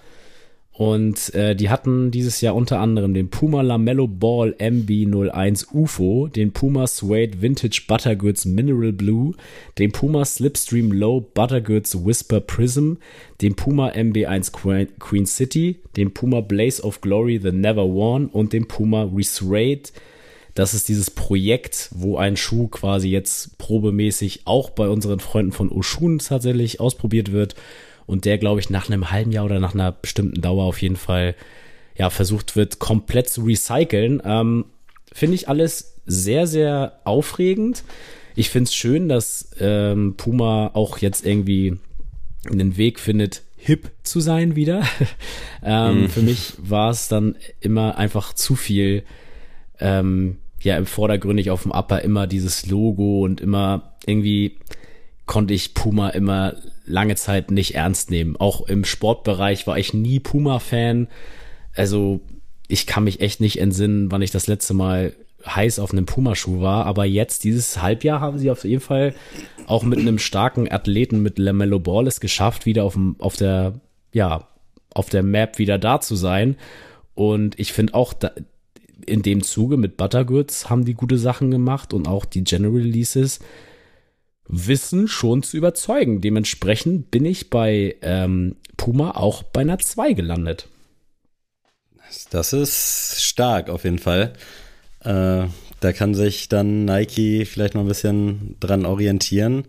Und äh, die hatten dieses Jahr unter anderem den Puma Lamello Ball MB01 UFO, den Puma Suede Vintage Buttergoods Mineral Blue, den Puma Slipstream Low Buttergoods Whisper Prism, den Puma MB1 Queen City, den Puma Blaze of Glory The Never Worn und den Puma Resurreyed das ist dieses Projekt, wo ein Schuh quasi jetzt probemäßig auch bei unseren Freunden von Oshun tatsächlich ausprobiert wird und der, glaube ich, nach einem halben Jahr oder nach einer bestimmten Dauer auf jeden Fall ja versucht wird, komplett zu recyceln. Ähm, finde ich alles sehr, sehr aufregend. Ich finde es schön, dass ähm, Puma auch jetzt irgendwie einen Weg findet, hip zu sein wieder. *laughs* ähm, mm. Für mich war es dann immer einfach zu viel ähm, ja im Vordergründig auf dem Upper immer dieses Logo und immer irgendwie konnte ich Puma immer lange Zeit nicht ernst nehmen. Auch im Sportbereich war ich nie Puma-Fan. Also ich kann mich echt nicht entsinnen, wann ich das letzte Mal heiß auf einem Pumaschuh war. Aber jetzt, dieses Halbjahr, haben sie auf jeden Fall auch mit einem starken Athleten mit Lamello Ball es geschafft, wieder auf, dem, auf der, ja, auf der Map wieder da zu sein. Und ich finde auch, da, in dem Zuge mit Buttergoods haben die gute Sachen gemacht und auch die General Releases wissen schon zu überzeugen. Dementsprechend bin ich bei ähm, Puma auch bei einer 2 gelandet. Das ist stark auf jeden Fall. Äh, da kann sich dann Nike vielleicht noch ein bisschen dran orientieren.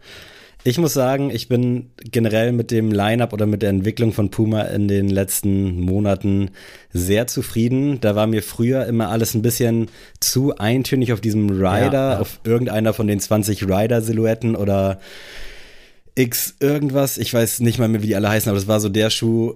Ich muss sagen, ich bin generell mit dem Lineup oder mit der Entwicklung von Puma in den letzten Monaten sehr zufrieden. Da war mir früher immer alles ein bisschen zu eintönig auf diesem Rider, ja, ja. auf irgendeiner von den 20 Rider-Silhouetten oder X irgendwas. Ich weiß nicht mal mehr, wie die alle heißen, aber das war so der Schuh,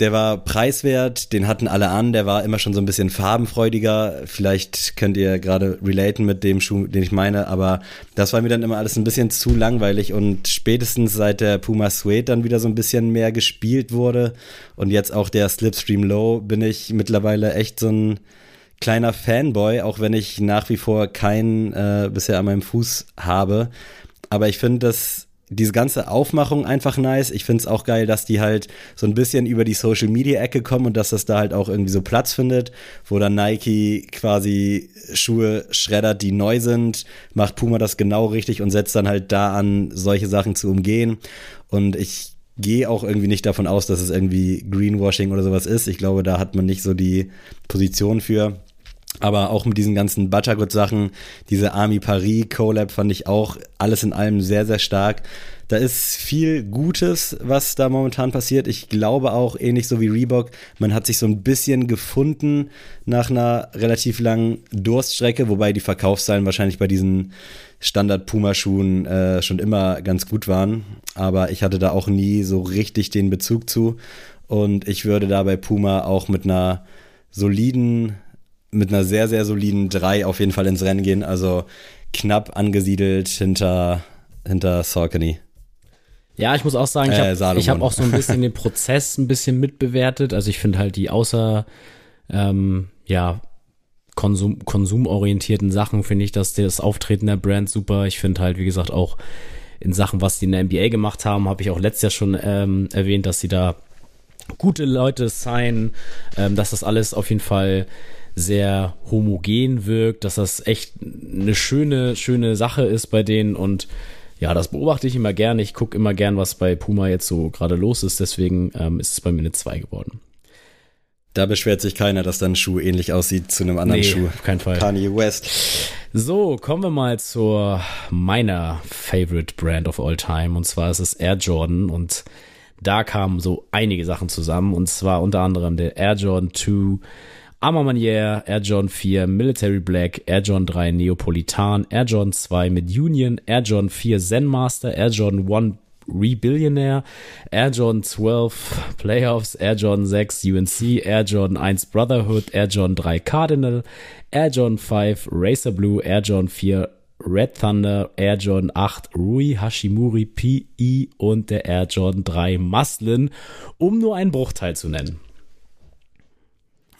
der war preiswert, den hatten alle an, der war immer schon so ein bisschen farbenfreudiger. Vielleicht könnt ihr gerade relaten mit dem Schuh, den ich meine, aber das war mir dann immer alles ein bisschen zu langweilig und spätestens seit der Puma Suede dann wieder so ein bisschen mehr gespielt wurde und jetzt auch der Slipstream Low bin ich mittlerweile echt so ein kleiner Fanboy, auch wenn ich nach wie vor keinen äh, bisher an meinem Fuß habe. Aber ich finde das diese ganze Aufmachung einfach nice. Ich finde es auch geil, dass die halt so ein bisschen über die Social Media Ecke kommen und dass das da halt auch irgendwie so Platz findet, wo dann Nike quasi Schuhe schreddert, die neu sind, macht Puma das genau richtig und setzt dann halt da an, solche Sachen zu umgehen. Und ich gehe auch irgendwie nicht davon aus, dass es irgendwie Greenwashing oder sowas ist. Ich glaube, da hat man nicht so die Position für. Aber auch mit diesen ganzen Buttergood-Sachen, diese Army Paris Collab fand ich auch alles in allem sehr, sehr stark. Da ist viel Gutes, was da momentan passiert. Ich glaube auch, ähnlich so wie Reebok, man hat sich so ein bisschen gefunden nach einer relativ langen Durststrecke, wobei die Verkaufszahlen wahrscheinlich bei diesen Standard-Puma-Schuhen äh, schon immer ganz gut waren. Aber ich hatte da auch nie so richtig den Bezug zu. Und ich würde da bei Puma auch mit einer soliden, mit einer sehr, sehr soliden 3 auf jeden Fall ins Rennen gehen. Also knapp angesiedelt hinter, hinter Saucony. Ja, ich muss auch sagen, ich Äh, habe Salomon. hab auch so ein bisschen den *laughs* Prozess ein bisschen mitbewertet. Also ich finde halt die außer, ähm, ja, Konsum, konsumorientierten Sachen finde ich, dass das Auftreten der Brand super. Ich finde halt, wie gesagt, auch in Sachen, was die in der NBA gemacht haben, habe ich auch letztes Jahr schon ähm, erwähnt, dass sie da gute Leute sein, ähm, dass das alles auf jeden Fall sehr homogen wirkt, dass das echt eine schöne, schöne Sache ist bei denen und ja, das beobachte ich immer gern. Ich gucke immer gern, was bei Puma jetzt so gerade los ist, deswegen ähm, ist es bei mir eine 2 geworden. Da beschwert sich keiner, dass dann ein Schuh ähnlich aussieht zu einem anderen Nee, Schuh. auf keinen Fall. Kanye West. So, kommen wir mal zur meiner Favorite Brand of all time und zwar ist es Air Jordan und da kamen so einige Sachen zusammen und zwar unter anderem der Air Jordan 2 Armamanier, Air Jordan 4 Military Black, Air Jordan 3 Neapolitan, Air Jordan 2 mit Union, Air Jordan 4 Zen Master, Air Jordan 1 Rebillionaire, Air Jordan 12 Playoffs, Air Jordan 6 UNC, Air Jordan 1 Brotherhood, Air Jordan 3 Cardinal, Air Jordan 5 Racer Blue, Air Jordan 4 Red Thunder, Air Jordan 8 Rui Hashimuri PE und der Air Jordan 3 Muslin, um nur einen Bruchteil zu nennen.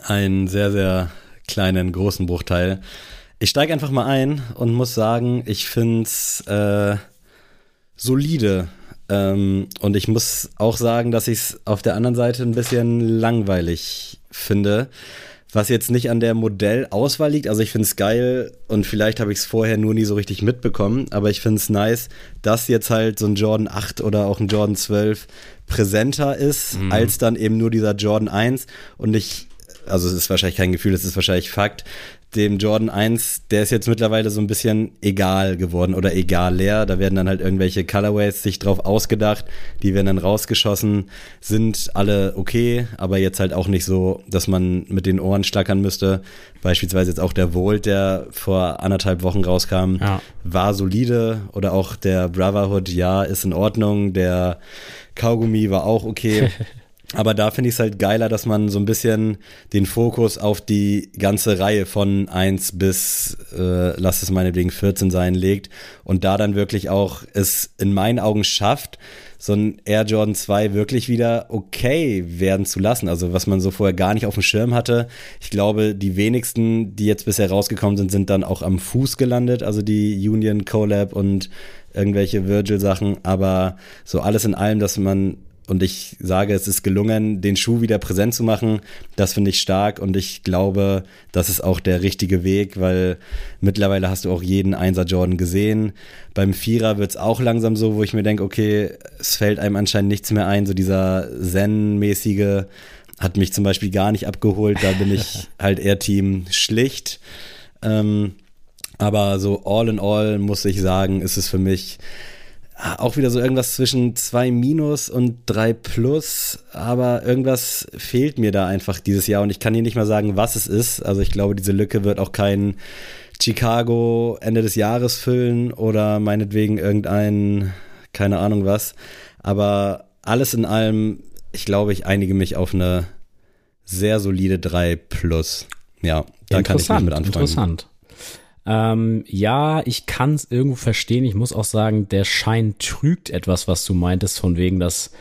Einen sehr, sehr kleinen, großen Bruchteil. Ich steige einfach mal ein und muss sagen, ich finde es äh, solide. Ähm, und ich muss auch sagen, dass ich es auf der anderen Seite ein bisschen langweilig finde. Was jetzt nicht an der Modellauswahl liegt. Also ich finde es geil und vielleicht habe ich es vorher nur nie so richtig mitbekommen. Aber ich finde es nice, dass jetzt halt so ein Jordan 8 oder auch ein Jordan 12 präsenter ist, als dann eben nur dieser Jordan 1. Und ich also es ist wahrscheinlich kein Gefühl, es ist wahrscheinlich Fakt. Dem Jordan 1, der ist jetzt mittlerweile so ein bisschen egal geworden oder egal leer. Da werden dann halt irgendwelche Colorways sich drauf ausgedacht, die werden dann rausgeschossen, sind alle okay, aber jetzt halt auch nicht so, dass man mit den Ohren schlackern müsste. Beispielsweise jetzt auch der Volt, der vor anderthalb Wochen rauskam, Ja. war solide oder auch der Brotherhood, ja, ist in Ordnung. Der Kaugummi war auch okay. *laughs* Aber da finde ich es halt geiler, dass man so ein bisschen den Fokus auf die ganze Reihe von 1 bis, äh, lass es meinetwegen 14 sein, legt und da dann wirklich auch es in meinen Augen schafft, so ein Air Jordan 2 wirklich wieder okay werden zu lassen. Also was man so vorher gar nicht auf dem Schirm hatte. Ich glaube, die wenigsten, die jetzt bisher rausgekommen sind, sind dann auch am Fuß gelandet. Also die Union Collab und irgendwelche Virgil-Sachen. Aber so alles in allem, dass man und ich sage, es ist gelungen, den Schuh wieder präsent zu machen. Das finde ich stark und ich glaube, das ist auch der richtige Weg, weil mittlerweile hast du auch jeden Einser Jordan gesehen. Beim Vierer wird es auch langsam so, wo ich mir denke, okay, es fällt einem anscheinend nichts mehr ein. So dieser Zen-mäßige hat mich zum Beispiel gar nicht abgeholt. Da bin ich *laughs* halt eher Team schlicht. Ähm, aber so all in all muss ich sagen, ist es für mich auch wieder so irgendwas zwischen zwei Minus und drei Plus, aber irgendwas fehlt mir da einfach dieses Jahr und ich kann hier nicht mal sagen, was es ist. Also ich glaube, diese Lücke wird auch kein Chicago Ende des Jahres füllen oder meinetwegen irgendein, keine Ahnung was. Aber alles in allem, ich glaube, ich einige mich auf eine sehr solide 3 Plus. Ja, da kann ich mich mit anfangen. Interessant. Ähm, ja, ich kann es irgendwo verstehen. Ich muss auch sagen, der Schein trügt etwas, was du meintest, von wegen, dass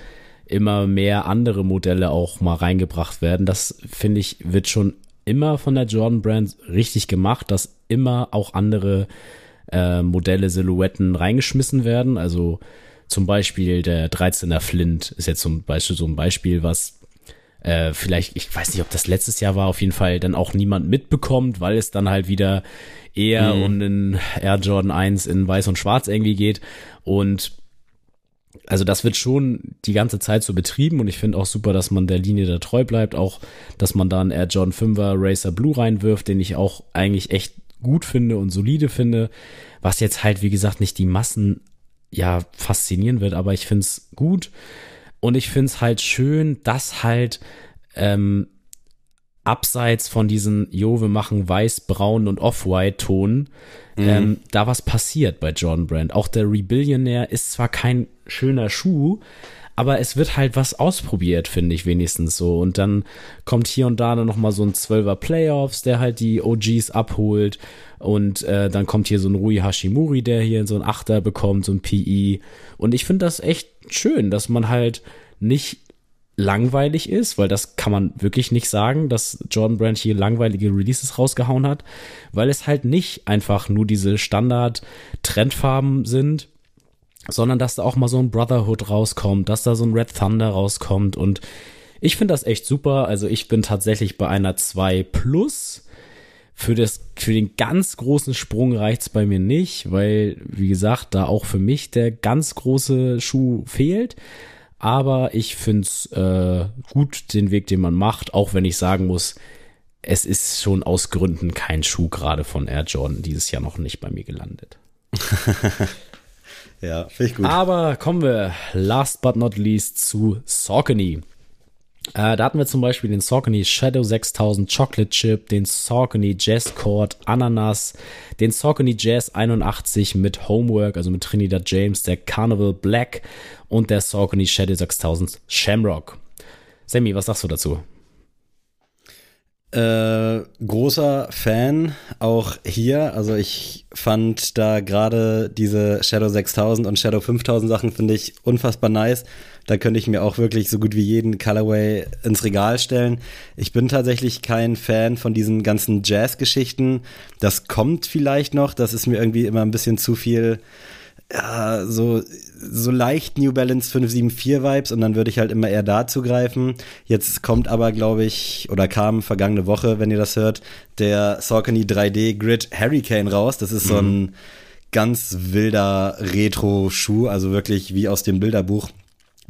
immer mehr andere Modelle auch mal reingebracht werden. Das finde ich, wird schon immer von der Jordan Brand richtig gemacht, dass immer auch andere äh, Modelle, Silhouetten reingeschmissen werden. Also zum Beispiel der 13er Flint ist jetzt zum Beispiel so ein Beispiel, was äh, vielleicht, ich weiß nicht, ob das letztes Jahr war, auf jeden Fall dann auch niemand mitbekommt, weil es dann halt wieder eher um den Air Jordan 1 in weiß und schwarz irgendwie geht. Und also das wird schon die ganze Zeit so betrieben und ich finde auch super, dass man der Linie da treu bleibt, auch dass man da einen Air Jordan 5er Racer Blue reinwirft, den ich auch eigentlich echt gut finde und solide finde, was jetzt halt wie gesagt nicht die Massen ja faszinieren wird, aber ich finde es gut. Und ich finde es halt schön, dass halt ähm, abseits von diesen, jo, wir machen weiß, braun und off-white-Ton, Mhm. ähm, da was passiert bei Jordan Brand. Auch der Rebillionaire ist zwar kein schöner Schuh, aber es wird halt was ausprobiert, finde ich wenigstens so. Und dann kommt hier und da dann nochmal so ein Zwölfer Playoffs, der halt die OGs abholt. Und äh, dann kommt hier so ein Rui Hashimuri, der hier so ein Achter bekommt, so ein PI. Und ich finde das echt schön, dass man halt nicht langweilig ist, weil das kann man wirklich nicht sagen, dass Jordan Brand hier langweilige Releases rausgehauen hat, weil es halt nicht einfach nur diese Standard-Trendfarben sind, sondern dass da auch mal so ein Brotherhood rauskommt, dass da so ein Red Thunder rauskommt und ich finde das echt super. Also ich bin tatsächlich bei einer 2 Plus. Für, das, für den ganz großen Sprung reicht's bei mir nicht, weil, wie gesagt, da auch für mich der ganz große Schuh fehlt. Aber ich find's äh, gut, den Weg, den man macht, auch wenn ich sagen muss, es ist schon aus Gründen kein Schuh gerade von Air Jordan dieses Jahr noch nicht bei mir gelandet. *laughs* Ja, finde ich gut. Aber kommen wir last but not least zu Saucony. Äh, da hatten wir zum Beispiel den Saucony Shadow 6000 Chocolate Chip, den Saucony Jazz Cord Ananas, den Saucony Jazz 81 mit Homework, also mit Trinidad James, der Carnival Black und der Saucony Shadow 6000 Shamrock. Sammy, was sagst du dazu? Äh, großer Fan auch hier. Also ich fand da gerade diese Shadow 6000 und Shadow 5000 Sachen finde ich unfassbar nice. Da könnte ich mir auch wirklich so gut wie jeden Colorway ins Regal stellen. Ich bin tatsächlich kein Fan von diesen ganzen Jazz-Geschichten. Das kommt vielleicht noch. Das ist mir irgendwie immer ein bisschen zu viel ja, so, so leicht New Balance 574 Vibes und dann würde ich halt immer eher da zugreifen. Jetzt kommt aber, glaube ich, oder kam vergangene Woche, wenn ihr das hört, der Saucony 3D Grid Hurricane raus. Das ist mhm. so ein ganz wilder Retro-Schuh, also wirklich wie aus dem Bilderbuch.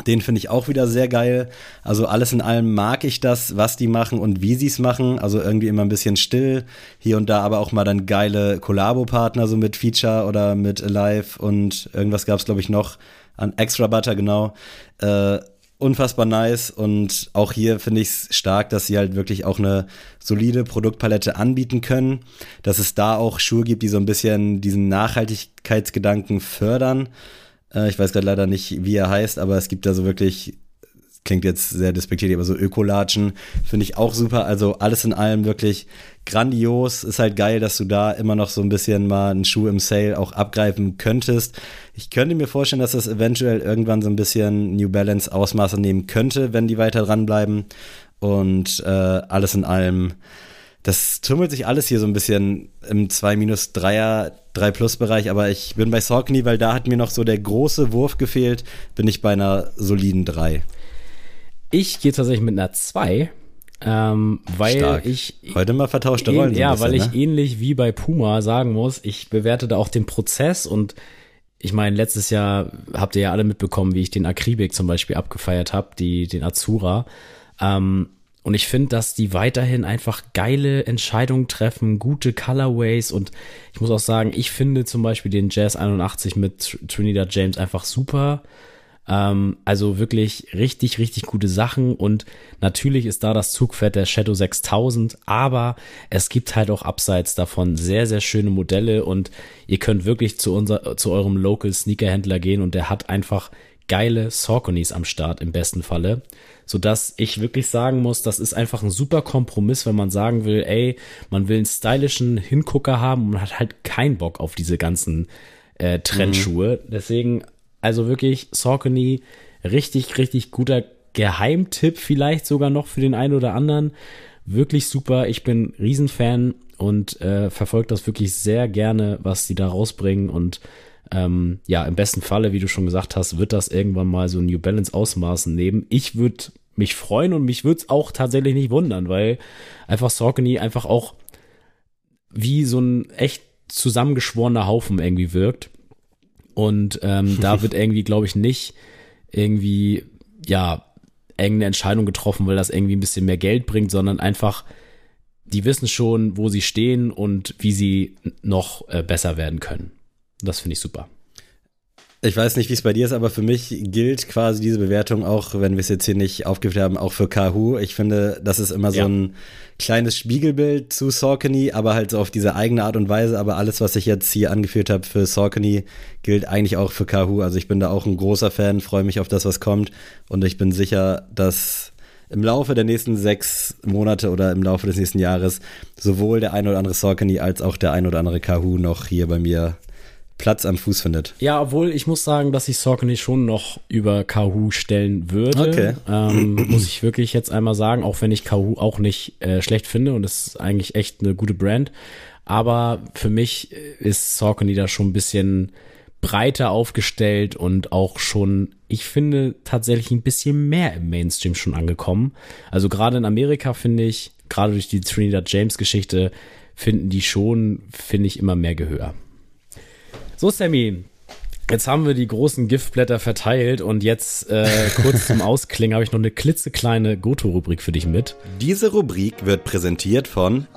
Den finde ich auch wieder sehr geil. Also alles in allem mag ich das, was die machen und wie sie es machen. Also irgendwie immer ein bisschen still. Hier und da aber auch mal dann geile Kollabo-Partner, so mit Feature oder mit Alive und irgendwas gab es, glaube ich, noch an Extra Butter, genau. Äh, unfassbar nice und auch hier finde ich es stark, dass sie halt wirklich auch eine solide Produktpalette anbieten können, dass es da auch Schuhe gibt, die so ein bisschen diesen Nachhaltigkeitsgedanken fördern äh, ich weiß gerade leider nicht, wie er heißt, aber es gibt da so wirklich, klingt jetzt sehr despektierlich, aber so Ökolatschen finde ich auch super. Also alles in allem wirklich grandios. Ist halt geil, dass du da immer noch so ein bisschen mal einen Schuh im Sale auch abgreifen könntest. Ich könnte mir vorstellen, dass das eventuell irgendwann so ein bisschen New Balance Ausmaße nehmen könnte, wenn die weiter dranbleiben. Und äh, alles in allem das tummelt sich alles hier so ein bisschen im 2-3er, 3-Plus-Bereich, aber ich bin bei Saucony, weil da hat mir noch so der große Wurf gefehlt, bin ich bei einer soliden 3. Ich gehe tatsächlich mit einer 2, ähm, weil Stark. ich. Heute mal vertauschte Rollen. Ja, bisschen, weil ich ne? ähnlich wie bei Puma sagen muss, ich bewerte da auch den Prozess und ich meine, letztes Jahr habt ihr ja alle mitbekommen, wie ich den Akribik zum Beispiel abgefeiert habe, die, den Azura. Ähm, und ich finde, dass die weiterhin einfach geile Entscheidungen treffen, gute Colorways und ich muss auch sagen, ich finde zum Beispiel den Jazz 81 mit Trinidad James einfach super. Ähm, also wirklich richtig, richtig gute Sachen und natürlich ist da das Zugpferd der Shadow 6000, aber es gibt halt auch abseits davon sehr, sehr schöne Modelle und ihr könnt wirklich zu unser, zu eurem Local Sneakerhändler gehen und der hat einfach geile Sauconys am Start im besten Falle, so dass ich wirklich sagen muss, das ist einfach ein super Kompromiss, wenn man sagen will, ey, man will einen stylischen Hingucker haben und man hat halt keinen Bock auf diese ganzen äh, Trendschuhe. Mhm. Deswegen also wirklich Saucony richtig richtig guter Geheimtipp vielleicht sogar noch für den einen oder anderen. Wirklich super, ich bin Riesenfan und äh, verfolge das wirklich sehr gerne, was die da rausbringen und ähm, ja, im besten Falle, wie du schon gesagt hast, wird das irgendwann mal so New Balance Ausmaßen nehmen. Ich würde mich freuen und mich würde es auch tatsächlich nicht wundern, weil einfach Saucony einfach auch wie so ein echt zusammengeschworener Haufen irgendwie wirkt. Und ähm, da *laughs* wird irgendwie, glaube ich, nicht irgendwie, ja, irgendeine Entscheidung getroffen, weil das irgendwie ein bisschen mehr Geld bringt, sondern einfach, die wissen schon, wo sie stehen und wie sie noch äh, besser werden können. Das finde ich super. Ich weiß nicht, wie es bei dir ist, aber für mich gilt quasi diese Bewertung auch, wenn wir es jetzt hier nicht aufgeführt haben, auch für Kahu. Ich finde, das ist immer ja. so ein kleines Spiegelbild zu Saucony, aber halt so auf diese eigene Art und Weise. Aber alles, was ich jetzt hier angeführt habe für Saucony, gilt eigentlich auch für Kahu. Also ich bin da auch ein großer Fan, freue mich auf das, was kommt. Und ich bin sicher, dass im Laufe der nächsten sechs Monate oder im Laufe des nächsten Jahres sowohl der ein oder andere Saucony als auch der ein oder andere Kahu noch hier bei mir Platz am Fuß findet. Ja, obwohl ich muss sagen, dass ich Saucony schon noch über Kahoo stellen würde. Okay. Ähm, muss ich wirklich jetzt einmal sagen, auch wenn ich Kahoo auch nicht äh, schlecht finde und es ist eigentlich echt eine gute Brand. Aber für mich ist Saucony da schon ein bisschen breiter aufgestellt und auch schon, ich finde, tatsächlich ein bisschen mehr im Mainstream schon angekommen. Also gerade in Amerika finde ich, gerade durch die Trinidad James Geschichte, finden die schon, finde ich, immer mehr Gehör. So, Sammy, Jetzt haben wir die großen Giftblätter verteilt und jetzt äh, kurz zum *laughs* Ausklingen habe ich noch eine klitzekleine Goto-Rubrik für dich mit. Diese Rubrik wird präsentiert von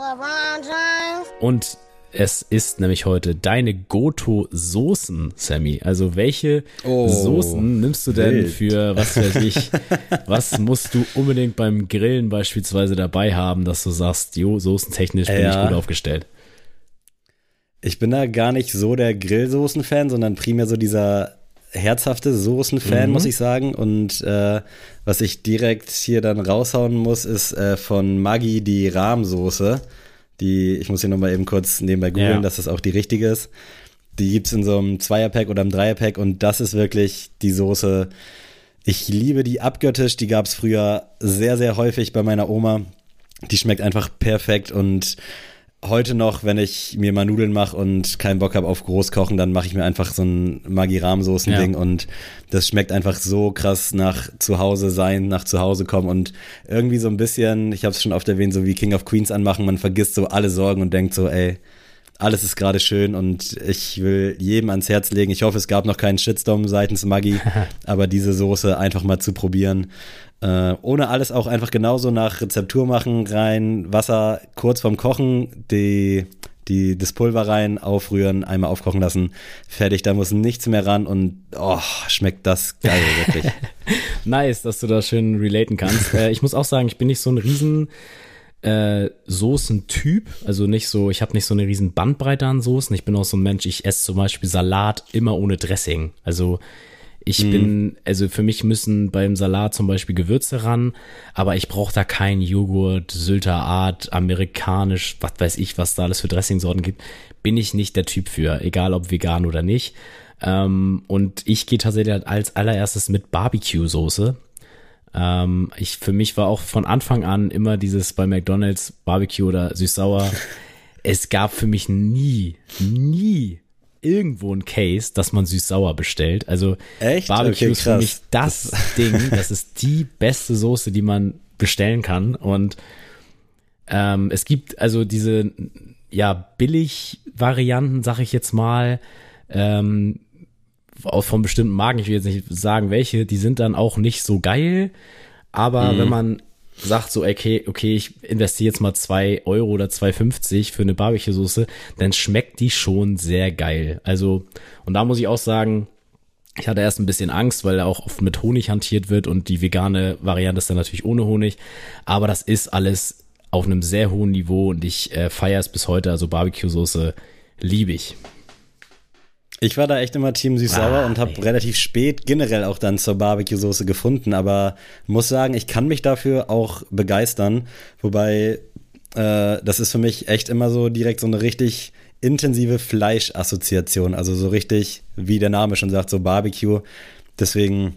und es ist nämlich heute deine Goto-Soßen, Sammy. Also welche oh, Soßen nimmst du denn wild. für, was weiß ich, *laughs* was musst du unbedingt beim Grillen beispielsweise dabei haben, dass du sagst, jo, soßentechnisch bin ja. ich gut aufgestellt? Ich bin da gar nicht so der Grillsoßen-Fan, sondern primär so dieser herzhafte Soßen-Fan, mhm. muss ich sagen. Und äh, was ich direkt hier dann raushauen muss, ist äh, von Maggi die Rahmsoße. Die, ich muss hier nochmal eben kurz nebenbei googeln, ja. dass das auch die richtige ist. Die gibt es in so einem Zweierpack oder einem Dreierpack und das ist wirklich die Soße. Ich liebe die abgöttisch, die gab es früher sehr, sehr häufig bei meiner Oma. Die schmeckt einfach perfekt und heute noch, wenn ich mir mal Nudeln mache und keinen Bock habe auf Großkochen, dann mache ich mir einfach so ein Maggi-Rahmsoßen-Ding ja. und das schmeckt einfach so krass nach Zuhause sein, nach Zuhause kommen und irgendwie so ein bisschen, ich habe es schon oft erwähnt, so wie King of Queens anmachen, man vergisst so alle Sorgen und denkt so, ey, alles ist gerade schön und ich will jedem ans Herz legen. Ich hoffe, es gab noch keinen Shitstorm seitens Maggi, *laughs* aber diese Soße einfach mal zu probieren äh, ohne alles auch einfach genauso nach Rezeptur machen, rein, Wasser kurz vorm Kochen, die, die, das Pulver rein, aufrühren, einmal aufkochen lassen, fertig, da muss nichts mehr ran und oh, schmeckt das geil, wirklich. *laughs* nice, dass du das schön relaten kannst. äh, ich muss auch sagen, ich bin nicht so ein riesen äh, Soßentyp, also nicht so, ich habe nicht so eine riesen Bandbreite an Soßen. Ich bin auch so ein Mensch, ich esse zum Beispiel Salat immer ohne Dressing. Also ich mhm. bin, also für mich müssen beim Salat zum Beispiel Gewürze ran, aber ich brauche da keinen Joghurt, Sylter Art, amerikanisch, was weiß ich, was da alles für Dressingsorten gibt. Bin ich nicht der Typ für, egal ob vegan oder nicht. Ähm, und ich gehe tatsächlich halt als allererstes mit Barbecue-Soße. Ähm, ich, für mich war auch von Anfang an immer dieses bei McDonalds Barbecue oder süß-sauer. *laughs* es gab für mich nie, nie irgendwo ein Case, dass man süß-sauer bestellt. Also Echt? Barbecue okay, ist für mich das *laughs* Ding. Das ist die beste Soße, die man bestellen kann. Und ähm, es gibt also diese ja billig Varianten, sag ich jetzt mal, ähm, von bestimmten Marken. Ich will jetzt nicht sagen, welche. Die sind dann auch nicht so geil. Aber mhm. wenn man sagt so, okay, okay, ich investiere jetzt mal zwei Euro oder 2,50 für eine Barbecue-Soße, dann schmeckt die schon sehr geil. Also, und da muss ich auch sagen, ich hatte erst ein bisschen Angst, weil er auch oft mit Honig hantiert wird und die vegane Variante ist dann natürlich ohne Honig. Aber das ist alles auf einem sehr hohen Niveau und ich äh, feiere es bis heute. Also Barbecue-Soße liebe ich. Ich war da echt immer Team Süß-Sauer ah, und habe relativ spät generell auch dann zur Barbecue-Soße gefunden, aber muss sagen, ich kann mich dafür auch begeistern. Wobei, äh, das ist für mich echt immer so direkt so eine richtig intensive Fleischassoziation. Also so richtig, wie der Name schon sagt, so Barbecue. Deswegen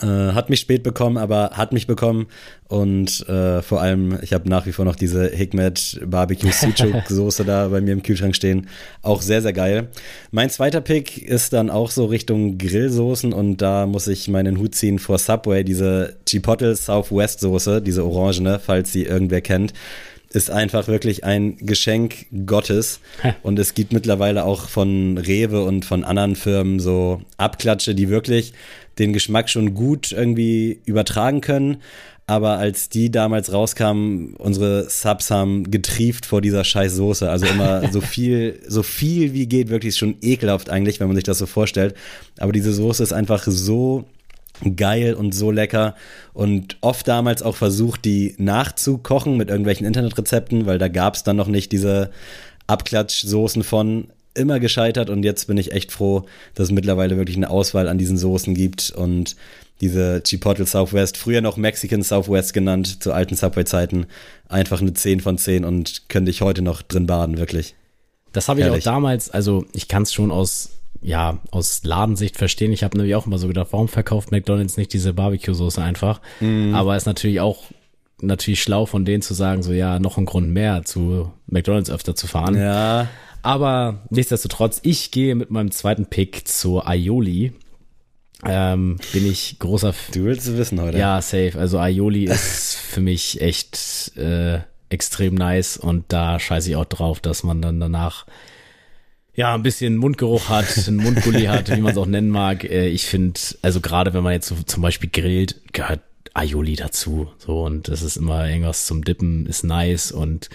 äh, hat mich spät bekommen, aber hat mich bekommen. Und äh, vor allem, ich habe nach wie vor noch diese Hikmet Barbecue *laughs* Sucuk Soße da bei mir im Kühlschrank stehen. Auch sehr, sehr geil. Mein zweiter Pick ist dann auch so Richtung Grillsoßen und da muss ich meinen Hut ziehen vor Subway, diese Chipotle Southwest Soße, diese orangene, falls sie irgendwer kennt ist einfach wirklich ein Geschenk Gottes. Und es gibt mittlerweile auch von Rewe und von anderen Firmen so Abklatsche, die wirklich den Geschmack schon gut irgendwie übertragen können. aber als die damals rauskamen, unsere Subs haben getrieft vor dieser scheiß Soße. Also immer *laughs* so viel, so viel wie geht, wirklich schon ekelhaft eigentlich, wenn man sich das so vorstellt. Aber diese Soße ist einfach so geil und so lecker und oft damals auch versucht, die nachzukochen mit irgendwelchen Internetrezepten, weil da gab es dann noch nicht diese Abklatschsoßen von immer gescheitert und jetzt bin ich echt froh, dass es mittlerweile wirklich eine Auswahl an diesen Soßen gibt und diese Chipotle Southwest, früher noch Mexican Southwest genannt, zu alten Subway-Zeiten, einfach eine 10 von 10 und könnte ich heute noch drin baden, wirklich. Das habe ich Ehrlich. auch damals, also ich kann es schon aus, ja, aus Ladensicht verstehen. Ich habe nämlich auch immer so gedacht, warum verkauft McDonalds nicht diese Barbecue-Soße einfach? Mm. Aber ist natürlich auch natürlich schlau von denen zu sagen, so ja, noch ein Grund mehr zu McDonalds öfter zu fahren. Ja. Aber nichtsdestotrotz, ich gehe mit meinem zweiten Pick zur Aioli ähm, bin ich großer. Du willst es wissen heute. Ja, safe. Also Aioli *laughs* ist für mich echt äh, extrem nice und da scheiße ich auch drauf, dass man dann danach ja ein bisschen Mundgeruch hat, ein Mundgulli hat, wie man es auch nennen mag. Äh, ich finde, also gerade wenn man jetzt so zum Beispiel grillt, gehört Aioli dazu. So und das ist immer irgendwas zum Dippen, ist nice und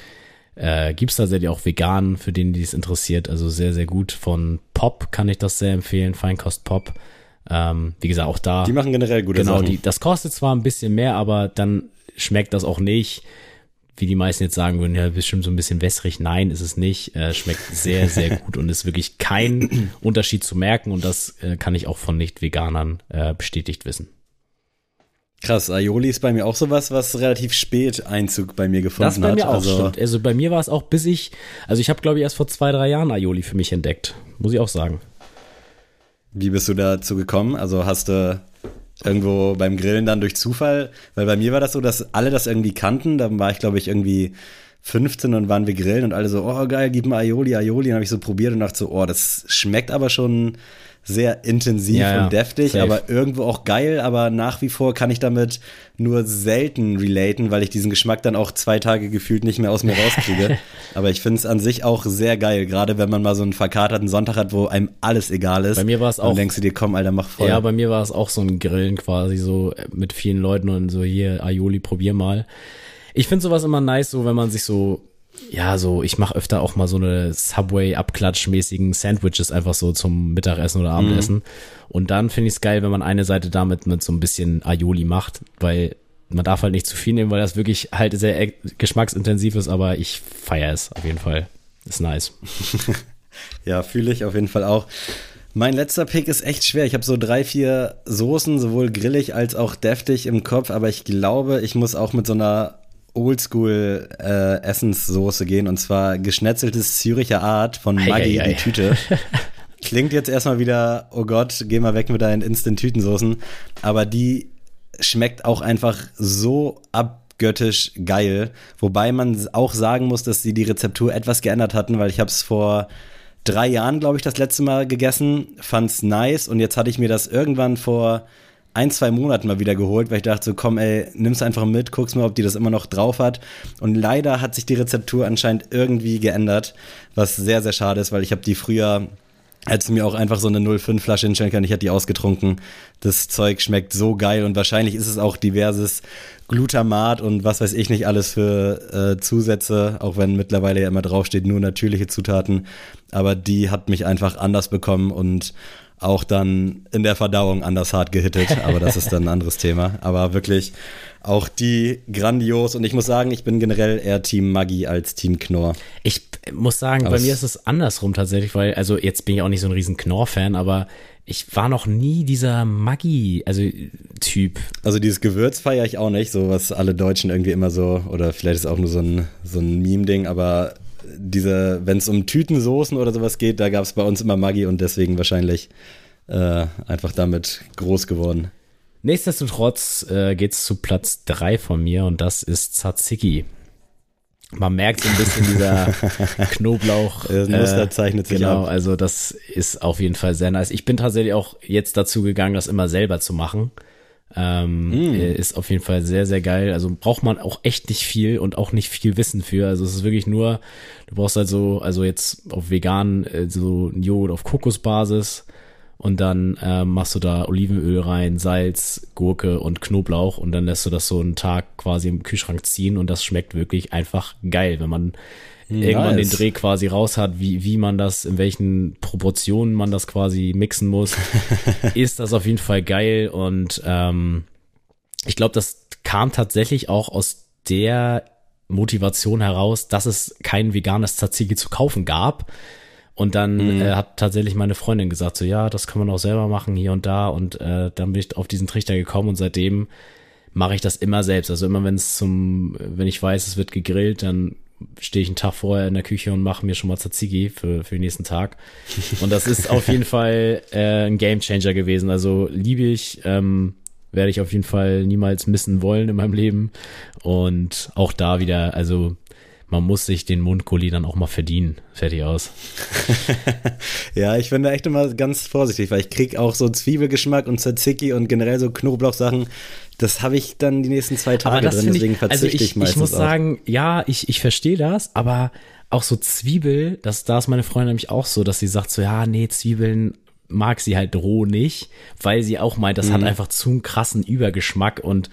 äh, gibt es tatsächlich auch vegan, für den die es interessiert. Also sehr, sehr gut. Von Pop kann ich das sehr empfehlen, Feinkost Pop. Ähm, wie gesagt, auch da. Die machen generell gute genau, Sachen. Genau, das kostet zwar ein bisschen mehr, aber dann schmeckt das auch nicht. Wie die meisten jetzt sagen würden, ja, bestimmt so ein bisschen wässrig. Nein, ist es nicht. Äh, schmeckt sehr, sehr gut und ist wirklich kein *clears throat* Unterschied zu merken. Und das äh, kann ich auch von Nicht-Veganern äh, bestätigt wissen. Krass, Aioli ist bei mir auch sowas, was relativ spät Einzug bei mir gefunden hat. Das bei mir hat. auch, also, stimmt. Also bei mir war es auch bis ich, also ich habe glaube ich erst vor zwei, drei Jahren Aioli für mich entdeckt. Muss ich auch sagen. Wie bist du dazu gekommen? Also hast du irgendwo beim Grillen dann durch Zufall, weil bei mir war das so, dass alle das irgendwie kannten. Dann war ich, glaube ich, irgendwie 15 und waren wir grillen und alle so, oh geil, gib mal Aioli, Aioli. Und habe ich so probiert und dachte so, oh, das schmeckt aber schon sehr intensiv ja, und deftig, Safe. aber irgendwo auch geil, aber nach wie vor kann ich damit nur selten relaten, weil ich diesen Geschmack dann auch zwei Tage gefühlt nicht mehr aus mir rauskriege. *laughs* aber ich finde es an sich auch sehr geil, gerade wenn man mal so einen verkaterten Sonntag hat, wo einem alles egal ist. Bei mir war es auch. Dann denkst du dir, komm, Alter, mach voll. Ja, bei mir war es auch so ein Grillen quasi so mit vielen Leuten und so hier, Aioli, probier mal. Ich finde sowas immer nice, so wenn man sich so ja, so, ich mache öfter auch mal so eine Subway-Abklatsch-mäßigen Sandwiches einfach so zum Mittagessen oder Abendessen. Mhm. Und dann finde ich es geil, wenn man eine Seite damit mit so ein bisschen Aioli macht, weil man darf halt nicht zu viel nehmen, weil das wirklich halt sehr geschmacksintensiv ist, aber ich feiere es auf jeden Fall. Ist nice. *laughs* ja, fühle ich auf jeden Fall auch. Mein letzter Pick ist echt schwer. Ich habe so drei, vier Soßen, sowohl grillig als auch deftig im Kopf, aber ich glaube, ich muss auch mit so einer Oldschool äh, Essenssoße gehen und zwar geschnetzeltes Züricher Art von Maggi in Tüte. *laughs* Klingt jetzt erstmal wieder, oh Gott, geh mal weg mit deinen Instant-Tütensoßen. Aber die schmeckt auch einfach so abgöttisch geil. Wobei man auch sagen muss, dass sie die Rezeptur etwas geändert hatten, weil ich habe es vor drei Jahren, glaube ich, das letzte Mal gegessen, fand's nice und jetzt hatte ich mir das irgendwann vor ein, zwei Monaten mal wieder geholt, weil ich dachte so, komm ey, nimm's einfach mit, guck's mal, ob die das immer noch drauf hat. Und leider hat sich die Rezeptur anscheinend irgendwie geändert, was sehr, sehr schade ist, weil ich habe die früher hättest du mir auch einfach so eine 05 Flasche hinstellen können, ich hätte die ausgetrunken. Das Zeug schmeckt so geil und wahrscheinlich ist es auch diverses Glutamat und was weiß ich nicht alles für äh, Zusätze, auch wenn mittlerweile ja immer draufsteht, nur natürliche Zutaten. Aber die hat mich einfach anders bekommen und auch dann in der Verdauung anders hart gehittet, aber das ist dann ein anderes Thema. Aber wirklich auch die grandios und ich muss sagen, ich bin generell eher Team Maggi als Team Knorr. Ich muss sagen, aber bei mir ist es andersrum tatsächlich, weil, also jetzt bin ich auch nicht so ein riesen Knorr-Fan, aber ich war noch nie dieser Maggi, also Typ. Also dieses Gewürz feiere ich auch nicht, so was alle Deutschen irgendwie immer so, oder vielleicht ist auch nur so ein, so ein Meme-Ding, aber diese, wenn es um Tütensoßen oder sowas geht, da gab es bei uns immer Maggi und deswegen wahrscheinlich äh, einfach damit groß geworden. Nichtsdestotrotz äh, geht es zu Platz 3 von mir und das ist Tzatziki. Man merkt so ein bisschen dieser *laughs* Knoblauch. Das Muster äh, zeichnet sich genau, ab. also das ist auf jeden Fall sehr nice. Ich bin tatsächlich auch jetzt dazu gegangen, das immer selber zu machen. Ähm, mm. Ist auf jeden Fall sehr, sehr geil. Also braucht man auch echt nicht viel und auch nicht viel Wissen für. Also es ist wirklich nur, du brauchst halt so, also jetzt auf vegan, äh, so ein Joghurt auf Kokosbasis und dann äh, machst du da Olivenöl rein, Salz, Gurke und Knoblauch und dann lässt du das so einen Tag quasi im Kühlschrank ziehen und das schmeckt wirklich einfach geil, wenn man nice. irgendwann den Dreh quasi raus hat, wie, wie man das, in welchen Proportionen man das quasi mixen muss, *laughs* ist das auf jeden Fall geil und ähm, ich glaube, das kam tatsächlich auch aus der Motivation heraus, dass es kein veganes Tzatziki zu kaufen gab. Und dann mhm. äh, hat tatsächlich meine Freundin gesagt, so ja, das kann man auch selber machen hier und da. Und äh, dann bin ich auf diesen Trichter gekommen und seitdem mache ich das immer selbst. Also immer wenn es zum, wenn ich weiß, es wird gegrillt, dann stehe ich einen Tag vorher in der Küche und mache mir schon mal Tzatziki für, für den nächsten Tag. Und das ist auf jeden Fall äh, ein Gamechanger gewesen. Also liebe ich, ähm, werde ich auf jeden Fall niemals missen wollen in meinem Leben. Und auch da wieder, also man muss sich den Mundgulli dann auch mal verdienen. Fertig aus. *laughs* ja, ich bin da echt immer ganz vorsichtig, weil ich krieg auch so Zwiebelgeschmack und Tzatziki und generell so Knoblauchsachen. Das habe ich dann die nächsten zwei Tage drin, deswegen ich, verzichte also ich, ich meistens Ich muss auch. sagen, ja, ich, ich verstehe das, aber auch so Zwiebel, das, da ist meine Freundin nämlich auch so, dass sie sagt so, ja, nee, Zwiebeln mag sie halt roh nicht, weil sie auch meint, das mhm. hat einfach zu einen krassen Übergeschmack und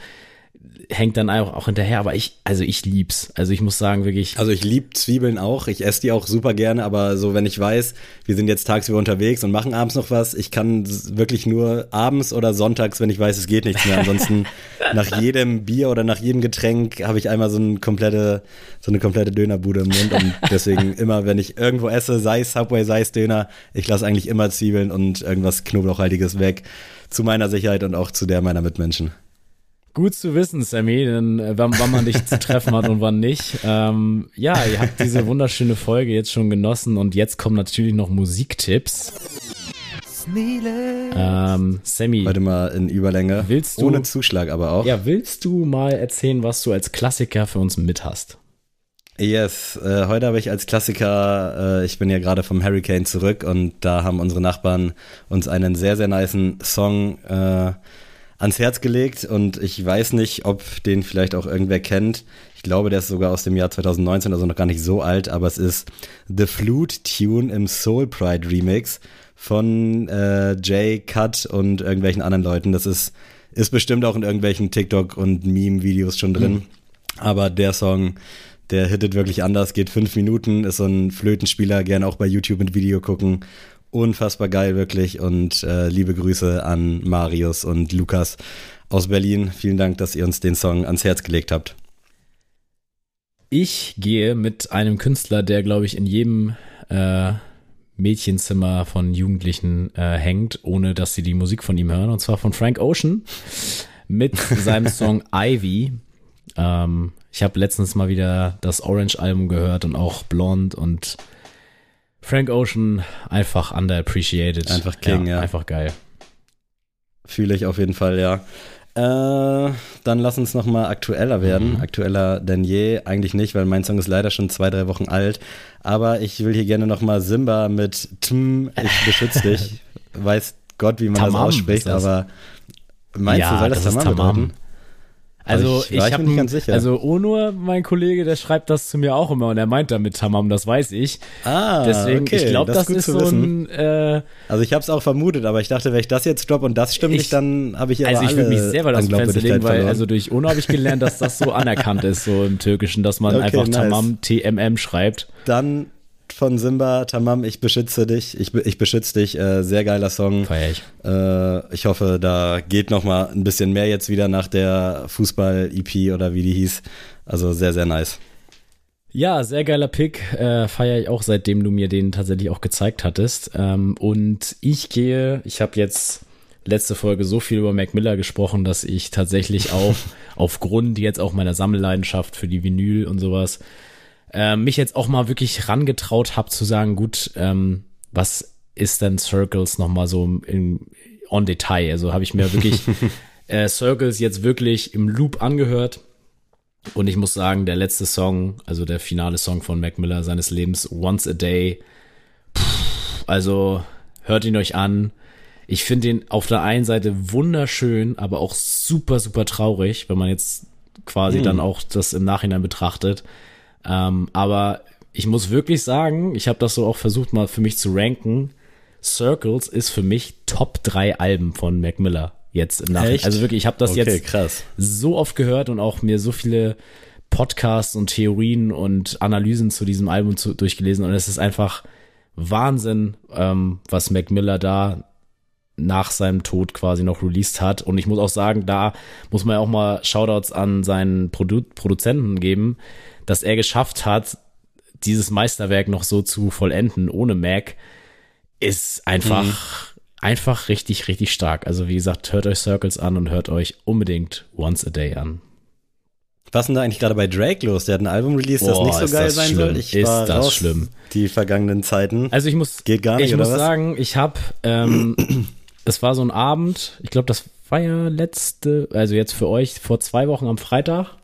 hängt dann auch, auch hinterher, aber ich, also ich lieb's. Also ich muss sagen, wirklich. Also ich lieb Zwiebeln auch. Ich esse die auch super gerne, aber so, wenn ich weiß, wir sind jetzt tagsüber unterwegs und machen abends noch was, ich kann wirklich nur abends oder sonntags, wenn ich weiß, es geht nichts mehr. Ansonsten *laughs* nach jedem Bier oder nach jedem Getränk habe ich einmal so eine komplette, so eine komplette Dönerbude im Mund und deswegen *laughs* immer, wenn ich irgendwo esse, sei es Subway, sei es Döner, ich lasse eigentlich immer Zwiebeln und irgendwas Knoblauchhaltiges weg. Zu meiner Sicherheit und auch zu der meiner Mitmenschen. Gut zu wissen, Sammy, denn, äh, wann, wann man dich zu treffen hat und wann nicht. Ähm, ja, ihr habt diese wunderschöne Folge jetzt schon genossen und jetzt kommen natürlich noch Musiktipps. Ähm, Sammy. Heute mal in Überlänge. Willst du, Ohne Zuschlag aber auch. Ja, willst du mal erzählen, was du als Klassiker für uns mit hast? Yes, äh, heute habe ich als Klassiker, äh, ich bin ja gerade vom Hurricane zurück und da haben unsere Nachbarn uns einen sehr, sehr niceen Song äh, ans Herz gelegt und ich weiß nicht, ob den vielleicht auch irgendwer kennt. Ich glaube, der ist sogar aus dem Jahr 2019, also noch gar nicht so alt, aber es ist The Flute Tune im Soul Pride Remix von äh, Jay Cut und irgendwelchen anderen Leuten. Das ist, ist bestimmt auch in irgendwelchen TikTok und Meme-Videos schon drin. Mhm. Aber der Song, der hittet wirklich anders, geht fünf Minuten, ist so ein Flötenspieler, gerne auch bei YouTube mit Video gucken unfassbar geil, wirklich. Und äh, liebe Grüße an Marius und Lukas aus Berlin. Vielen Dank, dass ihr uns den Song ans Herz gelegt habt. Ich gehe mit einem Künstler, der, glaube ich, in jedem äh, Mädchenzimmer von Jugendlichen äh, hängt, ohne dass sie die Musik von ihm hören, und zwar von Frank Ocean mit *laughs* seinem Song Ivy. Ähm, ich habe letztens mal wieder das Orange-Album gehört und auch Blonde und Frank Ocean einfach underappreciated. Einfach King, ja. ja. Einfach geil. Fühle ich auf jeden Fall, ja. Äh, dann lass uns noch mal aktueller werden. Mhm. Aktueller denn je. Eigentlich nicht, weil mein Song ist leider schon zwei, drei Wochen alt. Aber ich will hier gerne noch mal Simba mit Tm, ich beschütze dich. *laughs* Weiß Gott, wie man Tamam, das ausspricht, das? aber meinst du, soll das, das Tamam, Tamam. Also ich, ich habe ganz sicher. Also Onur, mein Kollege, der schreibt das zu mir auch immer und er meint damit Tamam, das weiß ich. Ah, Deswegen, okay. ich glaube, das, das ist so ein. Äh, also ich habe es auch vermutet, aber ich dachte, wenn ich das jetzt stopp und das stimmt ich, nicht, dann habe ich Also ich würde mich selber das Fenster legen, weil also durch Onur habe ich gelernt, dass das so *laughs* anerkannt ist so im Türkischen, dass man okay, einfach nice. Tamam TMM schreibt. Dann von Simba, Tamam, ich beschütze dich, ich, ich beschütze dich, äh, sehr geiler Song. Feier ich. Äh, ich hoffe, da geht noch mal ein bisschen mehr jetzt wieder nach der Fußball-EP oder wie die hieß. Also sehr, sehr nice. Ja, sehr geiler Pick. Äh, Feiere ich auch, seitdem du mir den tatsächlich auch gezeigt hattest. Ähm, und ich gehe, ich habe jetzt letzte Folge so viel über Mac Miller gesprochen, dass ich tatsächlich auch *laughs* aufgrund jetzt auch meiner Sammelleidenschaft für die Vinyl und sowas äh, mich jetzt auch mal wirklich rangetraut habe zu sagen, gut, ähm, was ist denn Circles nochmal so im, on Detail? Also habe ich mir wirklich *laughs* äh, Circles jetzt wirklich im Loop angehört. Und ich muss sagen, der letzte Song, also der finale Song von Mac Miller seines Lebens, Once a Day, pff, also hört ihn euch an. Ich finde ihn auf der einen Seite wunderschön, aber auch super, super traurig, wenn man jetzt quasi mm. dann auch das im Nachhinein betrachtet. Ähm, aber ich muss wirklich sagen, ich habe das so auch versucht mal für mich zu ranken. Circles ist für mich Top 3 Alben von Mac Miller jetzt im Nachhinein. Echt? Also wirklich, ich habe das Okay, jetzt krass. so oft gehört und auch mir so viele Podcasts und Theorien und Analysen zu diesem Album zu, durchgelesen und es ist einfach Wahnsinn, ähm, was Mac Miller da nach seinem Tod quasi noch released hat. Und ich muss auch sagen, da muss man ja auch mal Shoutouts an seinen Produ Produzenten geben, dass er geschafft hat, dieses Meisterwerk noch so zu vollenden ohne Mac, ist einfach, einfach richtig, richtig stark. Also wie gesagt, hört euch Circles an und hört euch unbedingt Once a Day an. Was ist denn da eigentlich gerade bei Drake los? Der hat ein Album released, das Boah, nicht so geil das sein schlimm. soll. Ich Ist war das raus schlimm. Die vergangenen Zeiten. Also ich muss, Geht gar nicht, ich muss was? sagen, ich habe, ähm, *clears throat* es war so ein Abend, ich glaube, das war ja letzte, also jetzt für euch vor zwei Wochen am Freitag.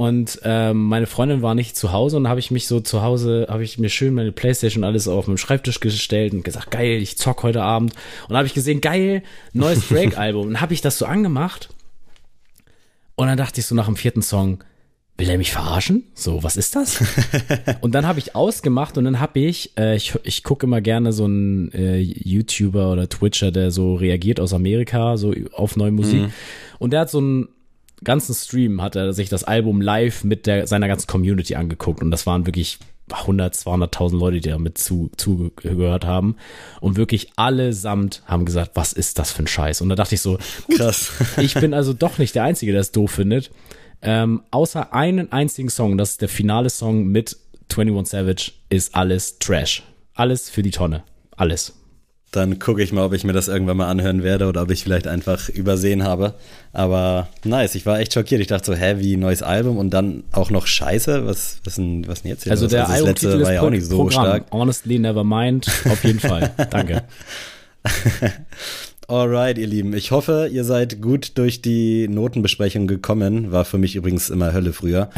Und ähm, meine Freundin war nicht zu Hause und habe ich mich so zu Hause, habe ich mir schön meine Playstation alles auf meinem Schreibtisch gestellt und gesagt, geil, ich zock heute Abend. Und habe ich gesehen, geil, neues *laughs* Drake-Album. Und habe ich das so angemacht. Und dann dachte ich so nach dem vierten Song, will er mich verarschen? So, was ist das? *laughs* und dann habe ich ausgemacht und dann habe ich, äh, ich, ich gucke immer gerne so einen äh, YouTuber oder Twitcher, der so reagiert aus Amerika, so auf neue Musik. Und der hat so einen ganzen Stream, hat er sich das Album live mit der, seiner ganzen Community angeguckt und das waren wirklich 100, 200.000 Leute, die damit zu, zugehört haben. Und wirklich allesamt haben gesagt, was ist das für ein Scheiß? Und da dachte ich so, Krass. *laughs* ich bin also doch nicht der Einzige, der es doof findet. Ähm, außer einen einzigen Song, das ist der finale Song mit 21 Savage, ist alles Trash. Alles für die Tonne. Alles. Dann gucke ich mal, ob ich mir das irgendwann mal anhören werde oder ob ich vielleicht einfach übersehen habe. Aber nice, ich war echt schockiert. Ich dachte so, hä, wie neues Album und dann auch noch Scheiße? Was, was, denn, was denn jetzt hier Also los? der das Albumtitel letzte ist war ja auch nicht so Programm. stark. Honestly, never mind. Auf jeden Fall. *laughs* Danke. *laughs* Alright, ihr Lieben. Ich hoffe, ihr seid gut durch die Notenbesprechung gekommen. War für mich übrigens immer Hölle früher.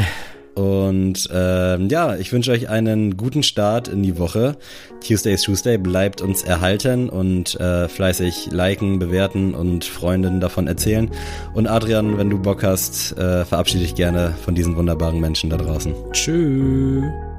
Und ähm, ja, ich wünsche euch einen guten Start in die Woche. Tuesday is Tuesday bleibt uns erhalten und äh, fleißig liken, bewerten und Freunden davon erzählen. Und Adrian, wenn du Bock hast, äh, verabschiede dich gerne von diesen wunderbaren Menschen da draußen. Tschüss.